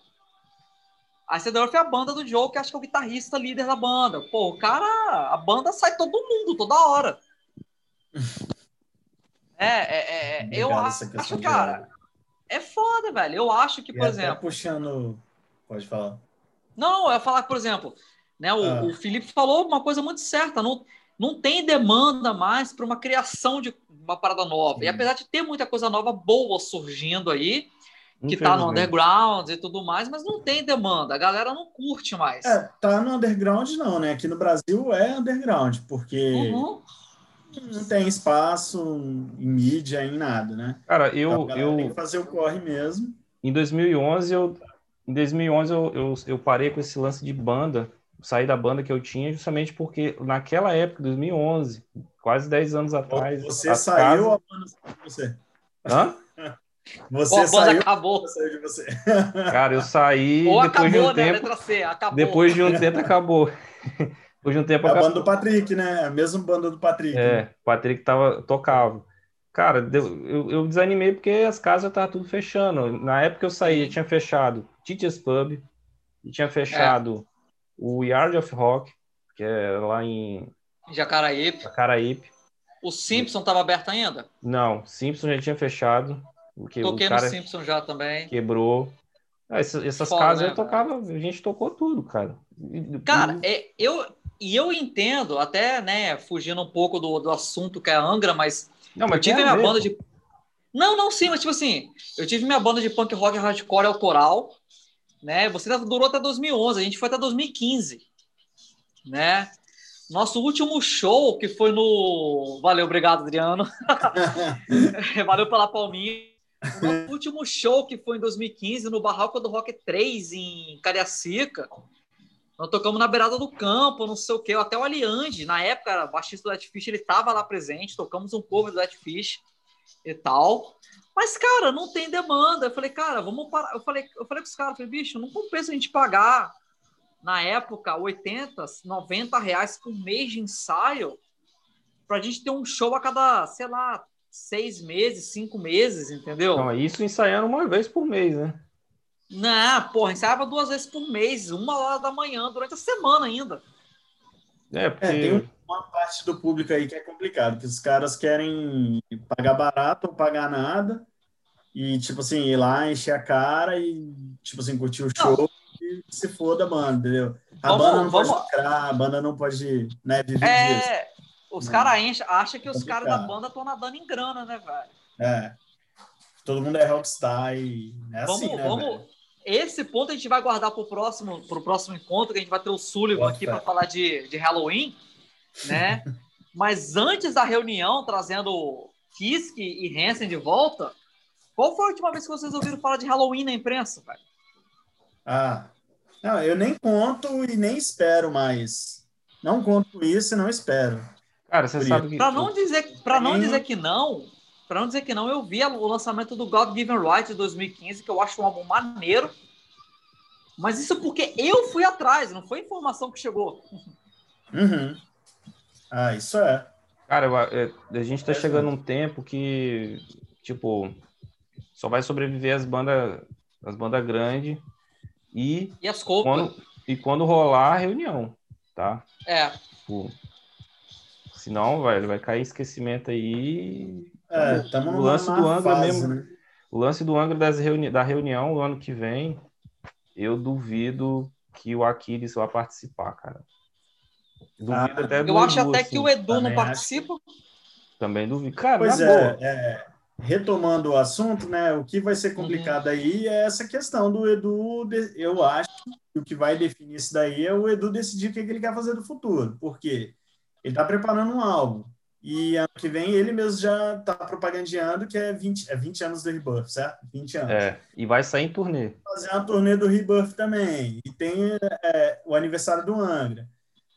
[SPEAKER 2] Acid Earth é a banda do Joe, que acho que é o guitarrista líder da banda. Pô, o cara. A banda sai todo mundo, toda hora. <laughs> É, é, é eu acho, acho cara, é foda, velho. Eu acho que, por exemplo.
[SPEAKER 3] puxando. Pode falar.
[SPEAKER 2] Não, eu ia falar, por exemplo, né, o, ah. o Felipe falou uma coisa muito certa. Não, não tem demanda mais para uma criação de uma parada nova. Sim. E apesar de ter muita coisa nova boa surgindo aí, que tá no underground e tudo mais, mas não tem demanda, a galera não curte mais.
[SPEAKER 3] É, tá no underground não, né? Aqui no Brasil é underground, porque uhum. não tem espaço em mídia, em nada, né?
[SPEAKER 1] Cara, eu...
[SPEAKER 3] Então,
[SPEAKER 1] eu...
[SPEAKER 3] Tem que fazer o corre mesmo.
[SPEAKER 1] Em 2011, eu, em 2011 eu, eu, eu parei com esse lance de banda, saí da banda que eu tinha justamente porque naquela época, 2011, quase 10 anos atrás...
[SPEAKER 3] Você saiu casas... a banda saiu de você?
[SPEAKER 1] Hã? <laughs>
[SPEAKER 3] Você saiu,
[SPEAKER 2] acabou.
[SPEAKER 3] saiu de você. <laughs>
[SPEAKER 1] Cara, eu saí.
[SPEAKER 2] Ou
[SPEAKER 1] depois
[SPEAKER 2] acabou,
[SPEAKER 1] de um
[SPEAKER 2] né?
[SPEAKER 1] tempo,
[SPEAKER 2] Letra C, acabou.
[SPEAKER 1] Depois de um tempo acabou. <laughs> depois de um tempo
[SPEAKER 3] é
[SPEAKER 1] acabou.
[SPEAKER 3] a banda do Patrick, né? A mesma banda do Patrick.
[SPEAKER 1] É, o Patrick tava, tocava. Cara, eu, eu desanimei porque as casas estavam tudo fechando. Na época eu saí, tinha fechado Teacher's Pub, e tinha fechado é. O Yard of Rock, que é lá em
[SPEAKER 2] Jacaraípe.
[SPEAKER 1] Jacaraípe.
[SPEAKER 2] O Simpson estava aberto ainda?
[SPEAKER 1] Não, Simpson já tinha fechado. Porque
[SPEAKER 2] Toquei
[SPEAKER 1] o cara
[SPEAKER 2] no Simpson já também.
[SPEAKER 1] Quebrou. Ah, essas, essas Foda, casas né, eu tocava, a gente tocou tudo, cara.
[SPEAKER 2] Cara, é, eu, e eu entendo, até, né, fugindo um pouco do, do assunto que é Angra, mas,
[SPEAKER 1] não, mas
[SPEAKER 2] eu tive minha banda de. Não, não, sim, mas tipo assim, eu tive minha banda de punk rock hardcore autoral, né? Você durou até 2011, a gente foi até 2015, né? Nosso último show, que foi no. Valeu, obrigado, Adriano. <laughs> Valeu pela palminha. O nosso último show, que foi em 2015, no Barraco do Rock 3, em Cariacica, nós tocamos na beirada do campo, não sei o quê, até o Aliande, na época, o baixista do Dead Fish, ele estava lá presente, tocamos um cover do Dead Fish e tal. Mas, cara, não tem demanda. Eu falei, cara, vamos parar. Eu falei, eu falei com os caras, falei, bicho, não compensa a gente pagar, na época, 80, 90 reais por mês de ensaio, pra gente ter um show a cada, sei lá, seis meses, cinco meses, entendeu?
[SPEAKER 1] Não, isso ensaiando uma vez por mês, né?
[SPEAKER 2] Não, porra, ensaiava duas vezes por mês, uma hora da manhã, durante a semana ainda.
[SPEAKER 1] É, porque...
[SPEAKER 3] É, tem uma parte do público aí que é complicado, que os caras querem pagar barato ou pagar nada, e, tipo assim, ir lá, encher a cara e, tipo assim, curtir o show não. e se foda a banda, entendeu? A vamos, banda não vamos... pode lucrar, a banda não pode, né, viver
[SPEAKER 2] é... disso. Os caras acham que os caras da banda estão nadando em grana, né, velho?
[SPEAKER 3] É. Todo mundo é rockstar e é
[SPEAKER 2] vamos,
[SPEAKER 3] assim, né,
[SPEAKER 2] vamos...
[SPEAKER 3] Velho?
[SPEAKER 2] Esse ponto a gente vai guardar para o próximo, pro próximo encontro, que a gente vai ter o Sullivan aqui para falar de, de Halloween, né? <laughs> Mas antes da reunião, trazendo Kisk e Hansen de volta, qual foi a última vez que vocês ouviram falar de Halloween na imprensa, velho?
[SPEAKER 3] Ah, não, eu nem conto e nem espero mais. Não conto isso e não espero.
[SPEAKER 1] Cara, você sabe que.
[SPEAKER 2] Pra não dizer, pra não dizer que não, para não dizer que não, eu vi o lançamento do God Given Right de 2015, que eu acho um álbum maneiro. Mas isso porque eu fui atrás, não foi informação que chegou.
[SPEAKER 3] Uhum. Ah, isso é.
[SPEAKER 1] Cara, é, a gente tá é chegando num tempo que, tipo, só vai sobreviver as bandas as bandas grandes e,
[SPEAKER 2] e as quando,
[SPEAKER 1] e quando rolar a reunião, tá?
[SPEAKER 2] É.
[SPEAKER 1] Tipo, Senão, velho, vai cair esquecimento aí.
[SPEAKER 3] É,
[SPEAKER 1] o lance do Angra fase, mesmo. Né? O lance do Angra das reuni da reunião do ano que vem, eu duvido que o Aquiles vá participar, cara.
[SPEAKER 2] Duvido ah, até Eu acho até assim. que o Edu não participa. Acho.
[SPEAKER 1] Também duvido. Cara,
[SPEAKER 3] pois é, é, retomando o assunto, né? O que vai ser complicado uhum. aí é essa questão do Edu. Eu acho que o que vai definir isso daí é o Edu decidir o que ele quer fazer no futuro. Por quê? Ele está preparando um álbum. E ano que vem ele mesmo já está propagandeando que é 20, é 20 anos do Rebirth, certo? 20 anos.
[SPEAKER 1] É, e vai sair em turnê.
[SPEAKER 3] Fazer uma turnê do Rebirth também. E tem é, o aniversário do Angra.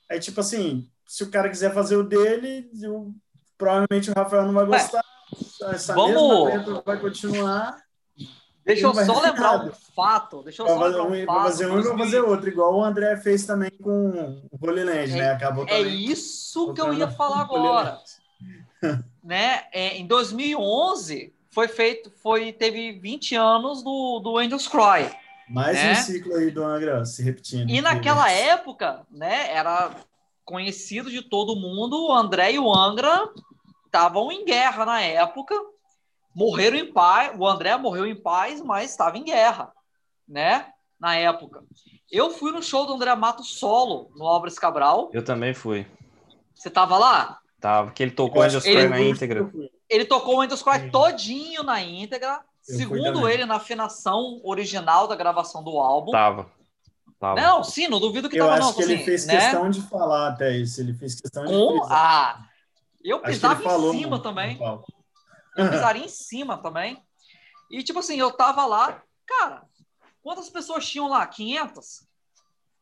[SPEAKER 3] Aí, tipo assim, se o cara quiser fazer o dele, eu, provavelmente o Rafael não vai gostar. Ué, Essa
[SPEAKER 2] vamos...
[SPEAKER 3] vai continuar.
[SPEAKER 2] Deixa eu só lembrar um fato. Deixa eu só lembrar um fato.
[SPEAKER 3] fazer um e vou fazer outro, igual o André fez também com o Holy Land,
[SPEAKER 2] é,
[SPEAKER 3] né? Acabou
[SPEAKER 2] é isso que eu ia falar agora. <laughs> né? É, em 2011 foi feito, foi teve 20 anos do, do Angels Cry.
[SPEAKER 3] Mais
[SPEAKER 2] né?
[SPEAKER 3] um ciclo aí do Angra se repetindo.
[SPEAKER 2] E naquela época, né, era conhecido de todo mundo o André e o Angra estavam em guerra na época, morreram em paz. O André morreu em paz, mas estava em guerra, né? Na época. Eu fui no show do André Mato solo no Obras Cabral.
[SPEAKER 1] Eu também fui.
[SPEAKER 2] Você tava lá?
[SPEAKER 1] Tava, que ele tocou o Angels Cry na íntegra.
[SPEAKER 2] Ele tocou o Angels Cry todinho na íntegra. Eu segundo ele, na afinação original da gravação do álbum.
[SPEAKER 1] Tava. tava.
[SPEAKER 2] Não, sim, não duvido que
[SPEAKER 3] eu
[SPEAKER 2] tava,
[SPEAKER 3] acho
[SPEAKER 2] não.
[SPEAKER 3] que
[SPEAKER 2] assim,
[SPEAKER 3] ele fez
[SPEAKER 2] né?
[SPEAKER 3] questão de falar até isso. Ele fez questão de
[SPEAKER 2] Com
[SPEAKER 3] frisar.
[SPEAKER 2] Eu pisava
[SPEAKER 3] falou
[SPEAKER 2] em cima também. Eu <laughs> pisaria em cima também. E, tipo assim, eu tava lá, cara, quantas pessoas tinham lá? 500?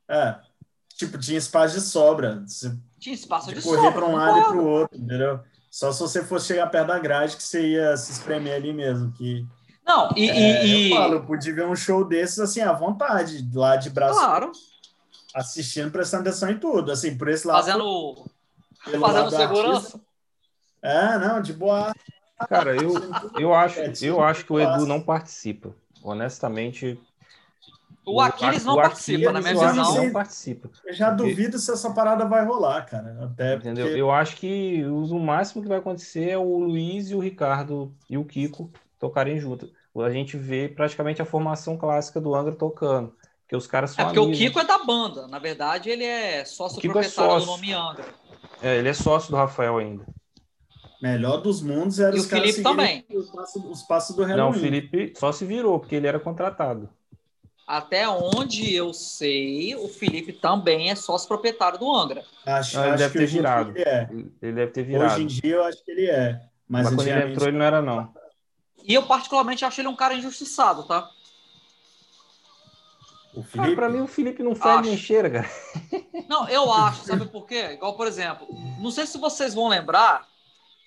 [SPEAKER 3] É. Tipo, tinha espaço de sobra.
[SPEAKER 2] Tinha espaço de,
[SPEAKER 3] de correr
[SPEAKER 2] sobra.
[SPEAKER 3] para um lado e para o outro, entendeu? Só se você fosse chegar perto da grade que você ia se espremer ali mesmo. Que,
[SPEAKER 2] Não, e...
[SPEAKER 3] é,
[SPEAKER 2] e-
[SPEAKER 3] Eu falo, eu podia ver um show desses assim, à vontade, lá de braço
[SPEAKER 2] Claro,
[SPEAKER 3] assistindo, prestando atenção em tudo. Assim, por esse lado.
[SPEAKER 2] fazendo,
[SPEAKER 3] pelo
[SPEAKER 2] fazendo
[SPEAKER 3] lado
[SPEAKER 2] segurança.
[SPEAKER 3] artista. É, não, de boa.
[SPEAKER 1] Cara, eu, eu, acho,
[SPEAKER 3] É,
[SPEAKER 1] eu acho que o Edu não participa. Honestamente.
[SPEAKER 2] O Aquiles não
[SPEAKER 1] o
[SPEAKER 2] participa, na minha visão.
[SPEAKER 1] não participa.
[SPEAKER 3] Eu já duvido se essa parada vai rolar, cara. Até
[SPEAKER 1] Entendeu?
[SPEAKER 3] porque-
[SPEAKER 1] Eu acho que o o máximo que vai acontecer é o Luiz e o Ricardo e o Kiko tocarem junto. A gente vê praticamente a formação clássica do Angra tocando. Porque os caras
[SPEAKER 2] É
[SPEAKER 1] são
[SPEAKER 2] porque o
[SPEAKER 1] amigos.
[SPEAKER 2] Kiko é da banda. Na verdade, ele é sócio
[SPEAKER 1] O é
[SPEAKER 2] proprietário do
[SPEAKER 1] sócio.
[SPEAKER 2] nome Angra.
[SPEAKER 1] É, ele é sócio do Rafael ainda.
[SPEAKER 3] Melhor dos mundos era
[SPEAKER 2] E
[SPEAKER 3] os
[SPEAKER 2] o
[SPEAKER 3] caras
[SPEAKER 2] Felipe
[SPEAKER 3] seguirem Os passos, os passos do
[SPEAKER 1] Não, o Felipe só se virou, porque ele era contratado.
[SPEAKER 2] Até onde eu sei, o Felipe também é sócio proprietário do Angra.
[SPEAKER 3] Acho,
[SPEAKER 1] Não, ele
[SPEAKER 3] acho
[SPEAKER 1] deve
[SPEAKER 3] que
[SPEAKER 1] ter virado.
[SPEAKER 3] Ele é.
[SPEAKER 1] Ele deve ter virado.
[SPEAKER 3] Hoje em dia eu acho que ele é. Mas,
[SPEAKER 1] Mas quando ele entrou, ele não era, não.
[SPEAKER 2] E eu, particularmente, acho ele um cara injustiçado, tá?
[SPEAKER 3] o
[SPEAKER 1] Cara,
[SPEAKER 3] Felipe,
[SPEAKER 1] pra mim o Felipe não fede
[SPEAKER 2] Acho.
[SPEAKER 1] nem cheira, cara.
[SPEAKER 2] Não, eu acho, sabe por quê? Igual, por exemplo, não sei se vocês vão lembrar,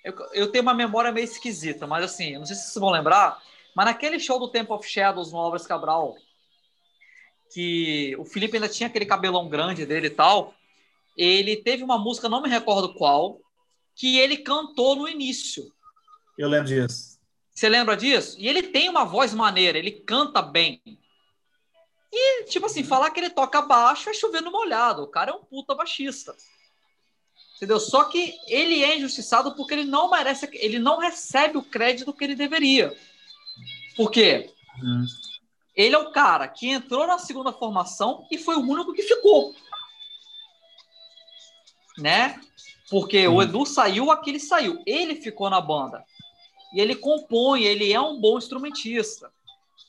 [SPEAKER 2] eu, eu tenho uma memória meio esquisita, mas assim, não sei se vocês vão lembrar, mas naquele show do Temple of Shadows no Álvares Cabral, que o Felipe ainda tinha aquele cabelão grande dele e tal, ele teve uma música, não me recordo qual, que ele cantou no início.
[SPEAKER 3] eu lembro disso.
[SPEAKER 2] Você lembra disso? E ele tem uma voz maneira, ele canta bem. E, tipo assim, falar que ele toca baixo é chover no molhado. O cara é um puta baixista. Entendeu? Só que ele é injustiçado porque ele não merece, ele não recebe o crédito que ele deveria. Por quê?
[SPEAKER 3] Hum.
[SPEAKER 2] Ele é o cara que entrou na segunda formação e foi o único que ficou. Né? Porque o
[SPEAKER 3] Sim.
[SPEAKER 2] Edu saiu, aquele saiu. Ele ficou na banda. E ele compõe, ele é um bom instrumentista.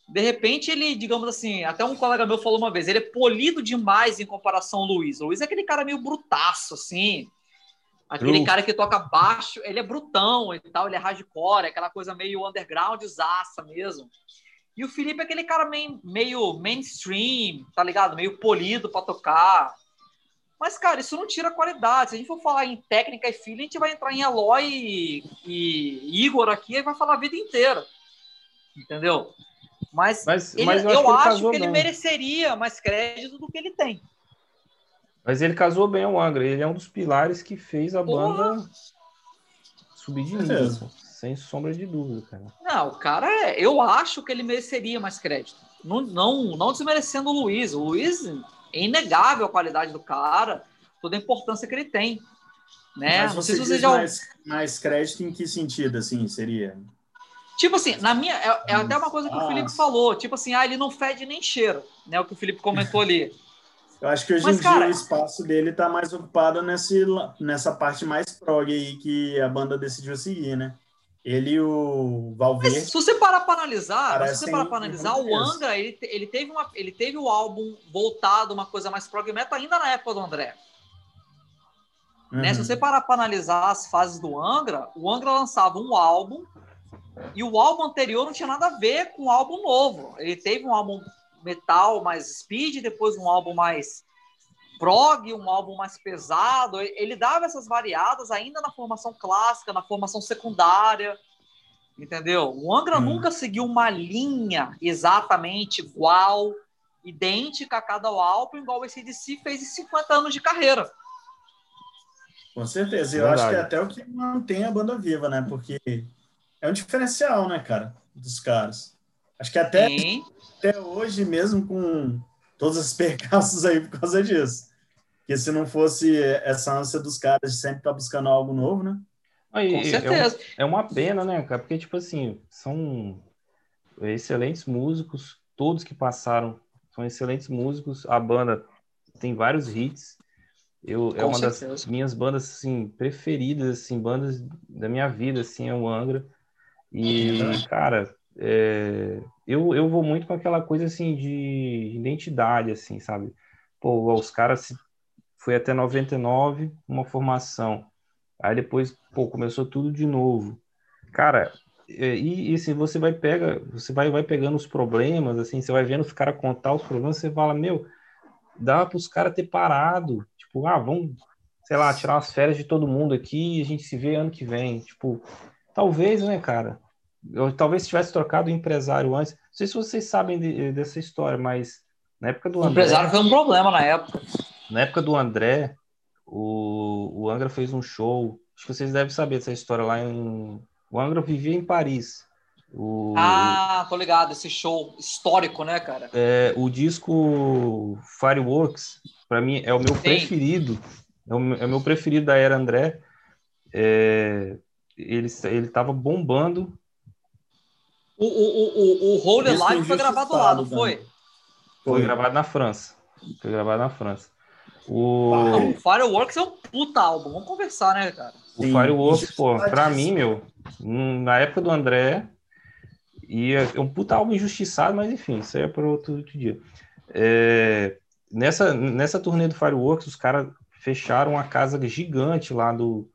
[SPEAKER 2] De repente, ele, digamos assim, até um colega meu falou uma vez, ele é polido demais em comparação ao Luiz. O Luiz é aquele cara meio brutaço, assim. Aquele cara que toca baixo, ele é brutão e tal, ele é hardcore, aquela coisa meio underground, zaça mesmo. E o Felipe é aquele cara meio, meio mainstream, tá ligado? Meio polido para tocar. Mas, cara, isso não tira a qualidade. Se a gente for falar em técnica e feeling, a gente vai entrar em Eloy e, e Igor aqui e vai falar a vida inteira. Entendeu? Mas,
[SPEAKER 1] Mas,
[SPEAKER 2] ele-
[SPEAKER 1] mas eu,
[SPEAKER 2] eu,
[SPEAKER 1] acho que ele
[SPEAKER 2] acho que ele mereceria mais crédito do que ele tem.
[SPEAKER 1] Mas ele casou bem ao Angra. Ele é um dos pilares que fez a
[SPEAKER 2] Porra.
[SPEAKER 1] banda subir de
[SPEAKER 3] É
[SPEAKER 1] nível. Sem sombra de dúvida, cara.
[SPEAKER 2] Não, o cara é. Eu acho que ele mereceria mais crédito. Não, não, não desmerecendo o Luiz. O Luiz é inegável a qualidade do cara, toda a importância que ele tem. Né?
[SPEAKER 3] Mas
[SPEAKER 2] Não
[SPEAKER 3] você
[SPEAKER 2] sei se você já
[SPEAKER 3] mais, mais crédito em que sentido, assim, seria?
[SPEAKER 2] Tipo assim, na minha. É, é até uma coisa que o
[SPEAKER 3] Ah.
[SPEAKER 2] Felipe falou. Tipo assim, ah, ele não fede nem cheira, né? O que o Felipe comentou ali. <laughs>
[SPEAKER 3] Eu acho que hoje
[SPEAKER 2] Mas,
[SPEAKER 3] em
[SPEAKER 2] cara-
[SPEAKER 3] dia o espaço dele tá mais ocupado nesse, nessa parte mais prog aí que a banda decidiu seguir, né? Ele e o
[SPEAKER 2] Mas
[SPEAKER 3] Valverde.
[SPEAKER 2] se você parar para analisar, se você parar para analisar, o. Angra, ele, ele, teve uma, ele teve o álbum voltado, uma coisa mais prog metal ainda na época do André. né? Se
[SPEAKER 3] Uhum.
[SPEAKER 2] você parar para analisar as fases do Angra, o Angra lançava um álbum e o álbum anterior não tinha nada a ver com o álbum novo. Ele teve um álbum metal mais speed, depois um álbum mais prog, um álbum mais pesado. Ele dava essas variadas ainda na formação clássica, na formação secundária. Entendeu? O Angra
[SPEAKER 3] Hum.
[SPEAKER 2] nunca seguiu uma linha exatamente igual, idêntica a cada álbum, igual o ACDC fez em 50 anos de carreira.
[SPEAKER 3] Com certeza. Eu acho que é
[SPEAKER 1] Verdade.
[SPEAKER 3] até o que mantém a banda viva, né? Porque é um diferencial, né, cara, dos caras. Acho que até,
[SPEAKER 2] Sim.
[SPEAKER 3] Até hoje, mesmo com todos os <laughs> percalços aí por causa disso. Porque se não fosse essa ânsia dos caras de sempre estar buscando algo novo, né?
[SPEAKER 1] Aí, Com certeza. É, é, uma pena, né, cara? Porque, tipo assim, são excelentes músicos, todos que passaram são excelentes músicos. A banda tem vários hits. Eu, é uma certeza. das minhas bandas assim, preferidas, assim, bandas da minha vida, assim, é o Angra. E, cara, é, eu, eu vou muito com aquela coisa assim de identidade, assim, sabe? Pô, os caras foi até 99, uma formação. Aí depois, pô, começou tudo de novo. Cara, e, e assim, você vai pega, você vai, vai pegando os problemas, assim, você vai vendo os caras contar os problemas, você fala, meu, dá para os caras ter parado, tipo, ah, vamos, sei lá, tirar umas férias de todo mundo aqui e a gente se vê ano que vem, tipo, talvez, né, cara? Eu talvez tivesse trocado o empresário antes. Não sei se vocês sabem de, dessa história, mas na época do
[SPEAKER 2] o André, empresário foi um problema na época.
[SPEAKER 1] Na época do André, o, o Angra fez um show. Acho que vocês devem saber dessa história lá em. O Angra vivia em Paris.
[SPEAKER 2] O, ah, tô ligado, esse show histórico, né, cara?
[SPEAKER 1] É, o disco Fireworks, para mim, é o meu Sim. preferido. É o, é o, meu preferido da era André. É, ele, ele tava bombando
[SPEAKER 2] o, o, o, o Holy Live foi gravado lá, não foi? Foi,
[SPEAKER 1] foi gravado na França. Foi gravado na França. O...
[SPEAKER 2] o Fireworks é um puta álbum. Vamos conversar, né, cara?
[SPEAKER 1] O Sim. Fireworks, pô, pra mim, meu, na época do André, ia, é um puta álbum injustiçado, mas enfim, isso aí é para outro, outro, dia. É, nessa, nessa turnê do Fireworks, os caras fecharam uma casa gigante lá do,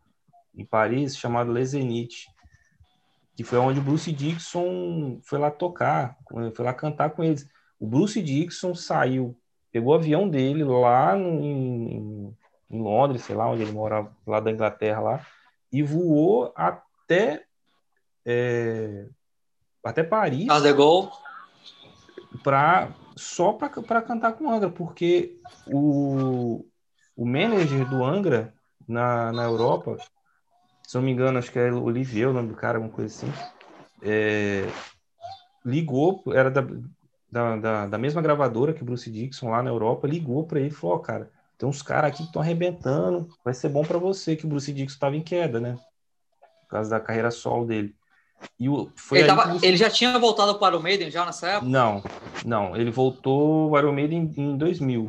[SPEAKER 1] em Paris, chamada Les Zénith que foi onde o Bruce Dixon foi lá tocar, foi lá cantar com eles. O Bruce Dixon saiu, pegou o avião dele lá em, em Londres, sei lá onde ele morava, lá da Inglaterra lá, e voou até é, até Paris. Para só para cantar com o Angra, porque o, o manager do Angra na, na Europa se não me engano, acho que é Olivier o nome do cara, alguma coisa assim, é, ligou, era da, da, da, da, mesma gravadora que Bruce Dixon lá na Europa, ligou para ele e falou: oh, cara, tem uns caras aqui que estão arrebentando, vai ser bom para você, que o Bruce Dixon estava em queda, né? Por causa da carreira solo dele.
[SPEAKER 2] E o, foi ele, tava, ele, já tinha voltado para o Maiden já nessa época?
[SPEAKER 1] Não, não. Ele voltou para o Maiden em, em 2000.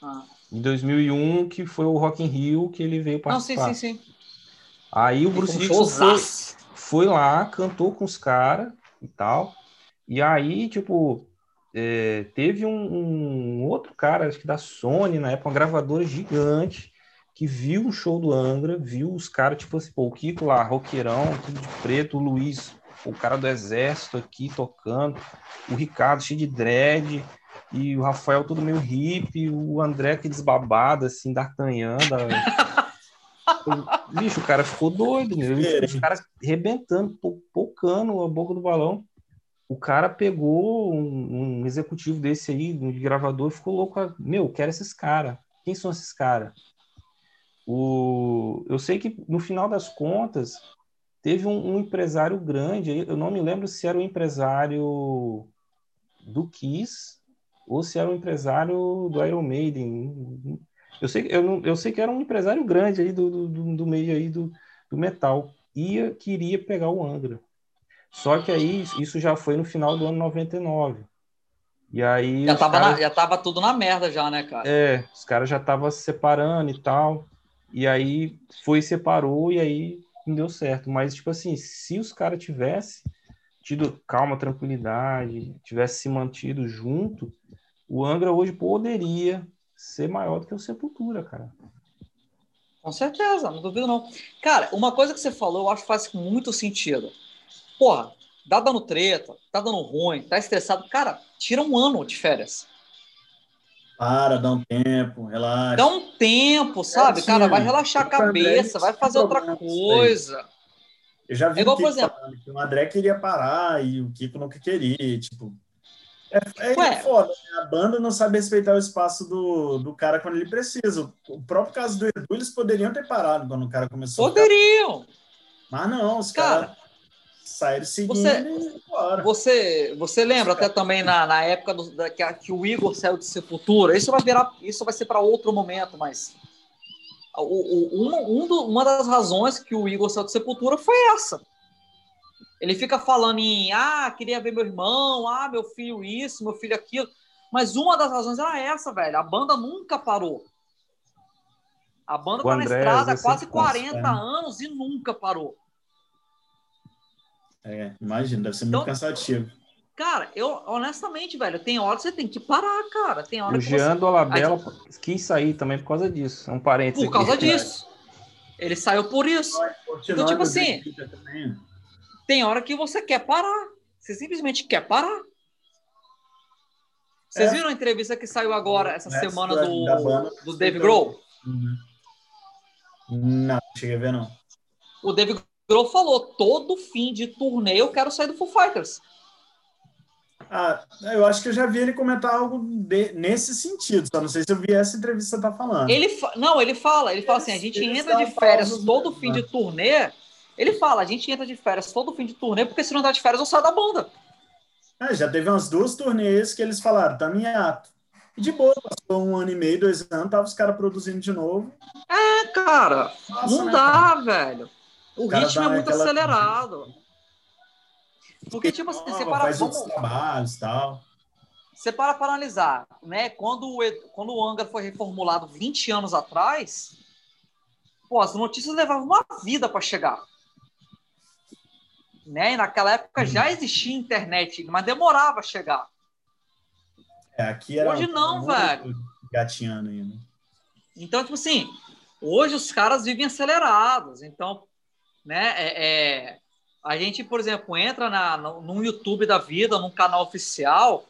[SPEAKER 1] Ah. Em 2001, que foi o Rock in Rio que ele veio participar.
[SPEAKER 2] Não, sim, sim, sim.
[SPEAKER 1] Aí o Bruce Dixon foi, foi, lá, cantou com os caras e tal. E aí, tipo, é, teve um, um, outro cara, acho que da Sony, na época, uma gravadora gigante, que viu o show do Angra, viu os caras, tipo assim, pô, o Kiko lá, roqueirão, tudo de preto, o Luiz, o cara do exército aqui tocando, o Ricardo cheio de dread, e o Rafael todo meio hippie, o André aqueles babados, assim, D'Artagnan, da... <laughs> Bicho, o cara ficou doido, meu. Os caras rebentando, pocando a boca do balão. O cara pegou um, um executivo desse aí, um gravador, e ficou louco. Meu, quero esses caras. Quem são esses caras? O... Eu sei que no final das contas teve um, um, empresário grande, eu não me lembro se era o empresário do Kiss ou se era o empresário do Iron Maiden. Eu sei, eu, eu sei que era um empresário grande aí do, do, do meio aí do, do metal. Ia, queria pegar o Angra. Só que aí isso já foi no final do ano 99. E aí.
[SPEAKER 2] Já tava, cara... na, já tava tudo na merda, já, né, cara?
[SPEAKER 1] É, os caras já estavam se separando e tal. E aí foi, separou e aí não deu certo. Mas, tipo assim, se os caras tivessem tido calma, tranquilidade, tivesse se mantido junto, o Angra hoje poderia ser maior do que o Sepultura, cara.
[SPEAKER 2] Com certeza, não duvido não. Cara, uma coisa que você falou, eu acho que faz muito sentido. Porra, tá dando treta, tá dando ruim, tá estressado. Cara, tira um ano de férias.
[SPEAKER 3] Para, dá um tempo, relaxa.
[SPEAKER 2] Dá um tempo, sabe? É, cara, vai relaxar a cabeça, vai fazer outra coisa.
[SPEAKER 3] Eu já vi é igual, o Kiko por exemplo, falando que o André queria parar e o Kiko nunca queria. Tipo, é, é Ué. foda, né? A banda não sabe respeitar o espaço do, do cara quando ele precisa. O próprio caso do Edu, eles poderiam ter parado quando o cara começou
[SPEAKER 2] Poderiam!
[SPEAKER 3] Mas não, os caras cara, saíram seguindo você,
[SPEAKER 2] e Você, você lembra até também na, na época do, da, que, que, o Igor saiu de Sepultura? Isso vai virar, isso vai ser para outro momento, mas o, o, uma, um do, uma das razões que o Igor saiu de Sepultura foi essa. Ele fica falando em, ah, queria ver meu irmão, ah, meu filho isso, meu filho aquilo. Mas uma das razões era essa, velho. A banda nunca parou. A banda o tá André, na estrada há quase 40 é. anos e nunca parou.
[SPEAKER 3] É, imagina, deve ser então, muito cansativo.
[SPEAKER 2] Cara, eu honestamente, velho, tem hora que você tem que parar, cara. Tem hora
[SPEAKER 1] o
[SPEAKER 2] que
[SPEAKER 1] Jean você... Dolabella Aí... quis sair também por causa disso. É um parênteses.
[SPEAKER 2] Por causa aqui. <laughs> disso. Ele saiu por isso. Então, tipo assim, tem hora que você quer parar. Você simplesmente quer parar. Vocês é. viram a entrevista que saiu agora, essa semana, do, do Dave Grohl? Uhum.
[SPEAKER 3] Não, cheguei a ver, não.
[SPEAKER 2] O Dave Grohl falou, todo fim de turnê eu quero sair do Foo Fighters.
[SPEAKER 3] Ah, eu acho que eu já vi ele comentar algo de, nesse sentido, só não sei se eu vi essa entrevista que você tá falando.
[SPEAKER 2] Ele não, ele fala, ele fala assim, a gente entra de férias todo fim de turnê, ele fala, a gente entra de férias todo fim de turnê, porque se não tá de férias eu saio da banda.
[SPEAKER 3] É, já teve umas duas turnês que eles falaram, tá em ato. E de boa, passou um ano e meio, dois anos, tava os caras produzindo de novo.
[SPEAKER 2] É, cara, Nossa, não né, dá, cara? velho. O, o ritmo é muito acelerado. Porque, tipo assim, você para...
[SPEAKER 3] Faz vamos... trabalhos tal.
[SPEAKER 2] Você para para analisar, né? Quando o, quando o Angra foi reformulado 20 anos atrás, pô, as notícias levavam uma vida para chegar. Né? E naquela época já existia internet, mas demorava a chegar.
[SPEAKER 3] É, aqui era
[SPEAKER 2] Hoje não, velho.
[SPEAKER 3] Gatinhando ainda.
[SPEAKER 2] Então, tipo assim, hoje os caras vivem acelerados. Então, né, é, é, a gente, por exemplo, entra na, no, no YouTube da vida, num canal oficial,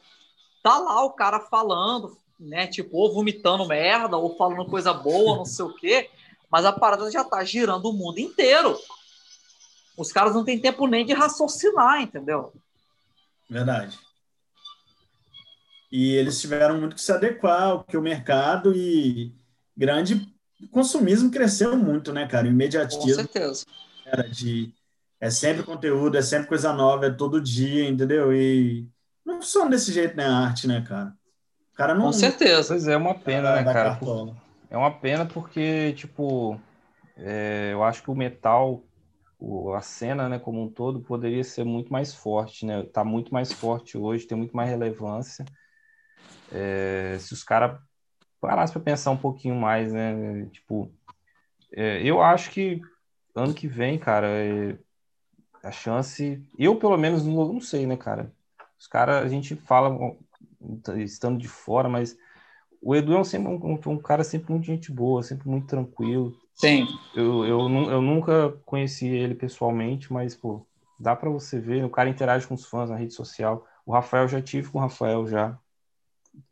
[SPEAKER 2] tá lá o cara falando, né? Tipo, ou vomitando merda, ou falando coisa boa, não sei o quê, mas a parada já tá girando o mundo inteiro. Os caras não têm tempo nem de raciocinar, entendeu?
[SPEAKER 3] Verdade. E eles tiveram muito que se adequar, porque o mercado e grande consumismo cresceu muito, né, cara? O imediatismo. Com
[SPEAKER 2] certeza.
[SPEAKER 3] Era de é sempre conteúdo, é sempre coisa nova, é todo dia, entendeu? E não funciona desse jeito, né, a arte, né, cara?
[SPEAKER 2] O cara não. Com certeza.
[SPEAKER 1] Pois é, uma pena, né, cara? É uma pena porque, tipo, é, eu acho que o metal, o, a cena, né, como um todo, poderia ser muito mais forte, né? Tá muito mais forte hoje, tem muito mais relevância. É, se os caras parassem para pensar um pouquinho mais, né? Tipo, é, eu acho que ano que vem, cara, é, a chance. Eu, pelo menos, não, não sei, né, cara? Os caras, a gente fala estando de fora, mas o Edu é um, sempre, um, um, cara sempre muito gente boa, sempre muito tranquilo.
[SPEAKER 2] Sim.
[SPEAKER 1] Eu, eu, eu nunca conheci ele pessoalmente, mas, pô, dá para você ver, o cara interage com os fãs na rede social. O Rafael já tive com o Rafael já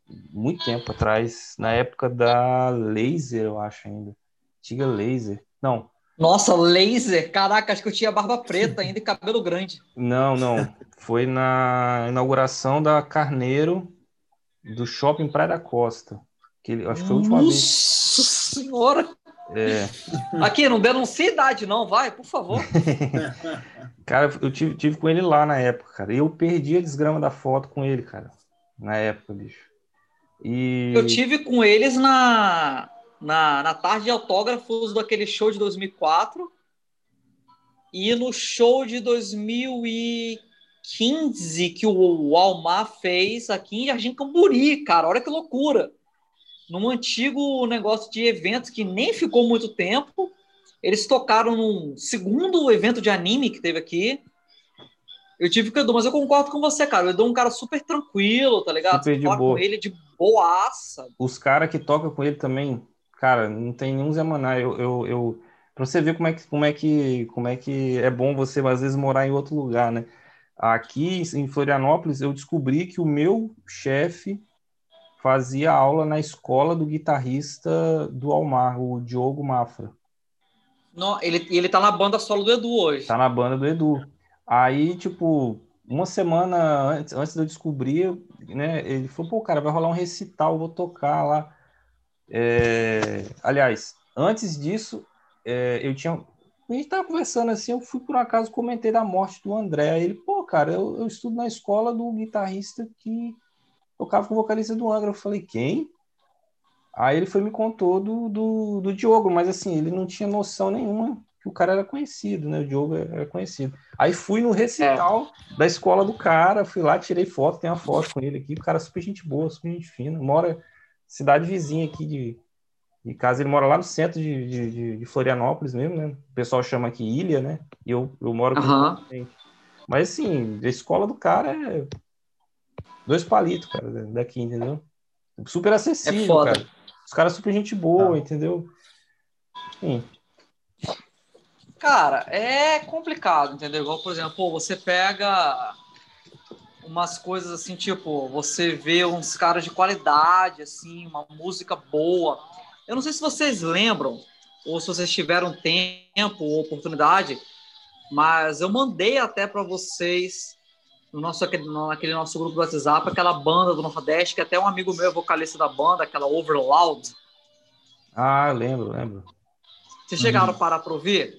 [SPEAKER 1] muito tempo atrás, na época da Laser, eu acho ainda. Antiga Laser. Não,
[SPEAKER 2] nossa, laser? Caraca, acho que eu tinha barba preta ainda e cabelo grande.
[SPEAKER 1] Não, não. Foi na inauguração da Carneiro do Shopping Praia da Costa. Que ele, acho que foi a última
[SPEAKER 2] Nossa
[SPEAKER 1] vez.
[SPEAKER 2] Nossa senhora!
[SPEAKER 1] É.
[SPEAKER 2] Aqui, não denuncia idade, não, vai, por favor. <laughs>
[SPEAKER 1] cara, eu tive, tive com ele lá na época, cara. Eu perdi a desgrama da foto com ele, cara. Na época, bicho. E...
[SPEAKER 2] Eu tive com eles na, na, na tarde de autógrafos daquele show de 2004 e no show de 2015 que o Almar fez aqui em Jardim Camburi, cara, olha que loucura. Num antigo negócio de eventos que nem ficou muito tempo, eles tocaram num segundo evento de anime que teve aqui. Eu tive que Edu, mas eu concordo com você, cara. O Edu é um cara super tranquilo, tá ligado?
[SPEAKER 1] Super de boa.
[SPEAKER 2] com ele de boaça.
[SPEAKER 1] Os caras que tocam com ele também, Cara, não tem nenhum Zé Maná. Eu, eu, eu, pra você ver como é, que, como, é que, como é que é bom você, às vezes, morar em outro lugar, né? Aqui em Florianópolis, eu descobri que o meu chefe fazia aula na escola do guitarrista do Almar, o Diogo Mafra.
[SPEAKER 2] Não, ele, ele tá na banda solo do Edu hoje.
[SPEAKER 1] Tá na banda do Edu. Aí, tipo, uma semana antes, antes de eu descobrir, né, ele falou, pô, cara, vai rolar um recital, vou tocar lá. É, aliás, antes disso, é, eu tinha. A gente tava conversando assim, eu fui por um acaso, comentei da morte do André. Aí ele, pô, cara, eu, eu estudo na escola do guitarrista que tocava com o vocalista do Angra. Eu falei, quem? Aí ele foi me contou do, do, do Diogo, mas assim, ele não tinha noção nenhuma que o cara era conhecido, né? O Diogo era conhecido. Aí fui no recital é. da escola do cara, fui lá, tirei foto, tem uma foto com ele aqui. O cara é super gente boa, super gente fina. Mora cidade vizinha aqui de, de casa. Ele mora lá no centro de, de, de Florianópolis mesmo, né? O pessoal chama aqui Ilha, né? E eu, eu moro
[SPEAKER 2] aqui.
[SPEAKER 1] Mas assim, a escola do cara é dois palitos, cara, daqui, entendeu? Super acessível, é cara. Os caras super gente boa, ah. entendeu? Sim.
[SPEAKER 2] Cara, é complicado, entendeu? Igual, por exemplo, pô, você pega umas coisas assim, tipo, você vê uns caras de qualidade, assim, uma música boa. Eu não sei se vocês lembram, ou se vocês tiveram tempo ou oportunidade, mas eu mandei até para vocês no nosso naquele nosso grupo do WhatsApp aquela banda do Nordeste que até um amigo meu é vocalista da banda, aquela Overloud.
[SPEAKER 1] Ah, lembro, lembro.
[SPEAKER 2] Vocês chegaram hum. para ouvir?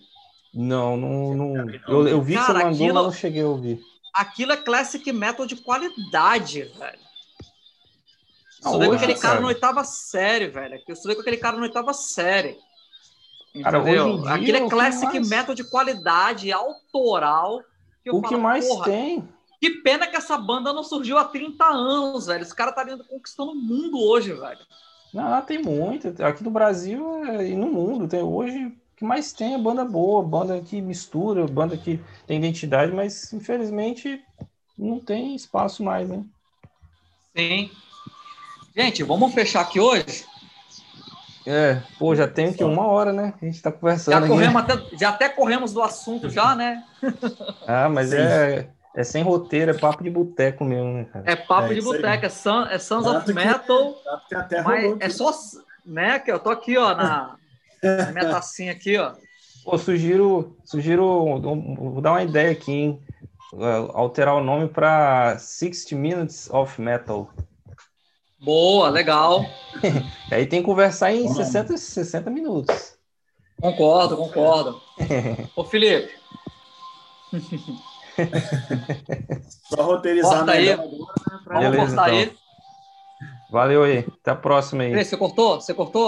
[SPEAKER 1] Não, não, não. Eu, eu vi Cara, que você mandou, aquilo, mas não cheguei a ouvir.
[SPEAKER 2] Aquilo é classic metal de qualidade, velho. Eu estudei com aquele cara na oitava série, velho. Eu estudei com aquele cara na oitava série. Cara, entendeu? Dia, Aquele é classic mais... metal de qualidade, autoral.
[SPEAKER 1] Que o falo, que mais tem?
[SPEAKER 2] Que pena que essa banda não surgiu há 30 anos, velho. Esse cara tá vindo conquistando o mundo hoje, velho.
[SPEAKER 1] Não, tem muito. Aqui no Brasil e no mundo. Tem hoje o que mais tem é banda boa, banda que mistura, banda que tem identidade, mas infelizmente não tem espaço mais, né?
[SPEAKER 2] Sim. Gente, vamos fechar aqui hoje?
[SPEAKER 1] É, pô, já tem que uma hora, né? A gente tá conversando.
[SPEAKER 2] Já, corremos até, já até corremos do assunto, já, né? <laughs>
[SPEAKER 1] ah, mas é, é sem roteiro, é papo de boteco mesmo, né, cara?
[SPEAKER 2] É papo é de boteco, é, Sun, é Sons of Metal. Que, mas é só, né? Que eu tô aqui, ó, na, a minha tacinha aqui, ó.
[SPEAKER 1] Pô, sugiro, sugiro, vou dar uma ideia aqui, hein? Alterar o nome para 60 Minutes of Metal.
[SPEAKER 2] Boa, legal. <laughs>
[SPEAKER 1] Aí tem que conversar em 60, 60 minutos.
[SPEAKER 2] Concordo, concordo. <laughs> Ô, Felipe. <laughs> <laughs>
[SPEAKER 3] Só roteirizando
[SPEAKER 2] aí. Agora, né, Vamos Beleza, então. aí.
[SPEAKER 1] Valeu aí. Até a próxima aí.
[SPEAKER 2] Você cortou? Você cortou?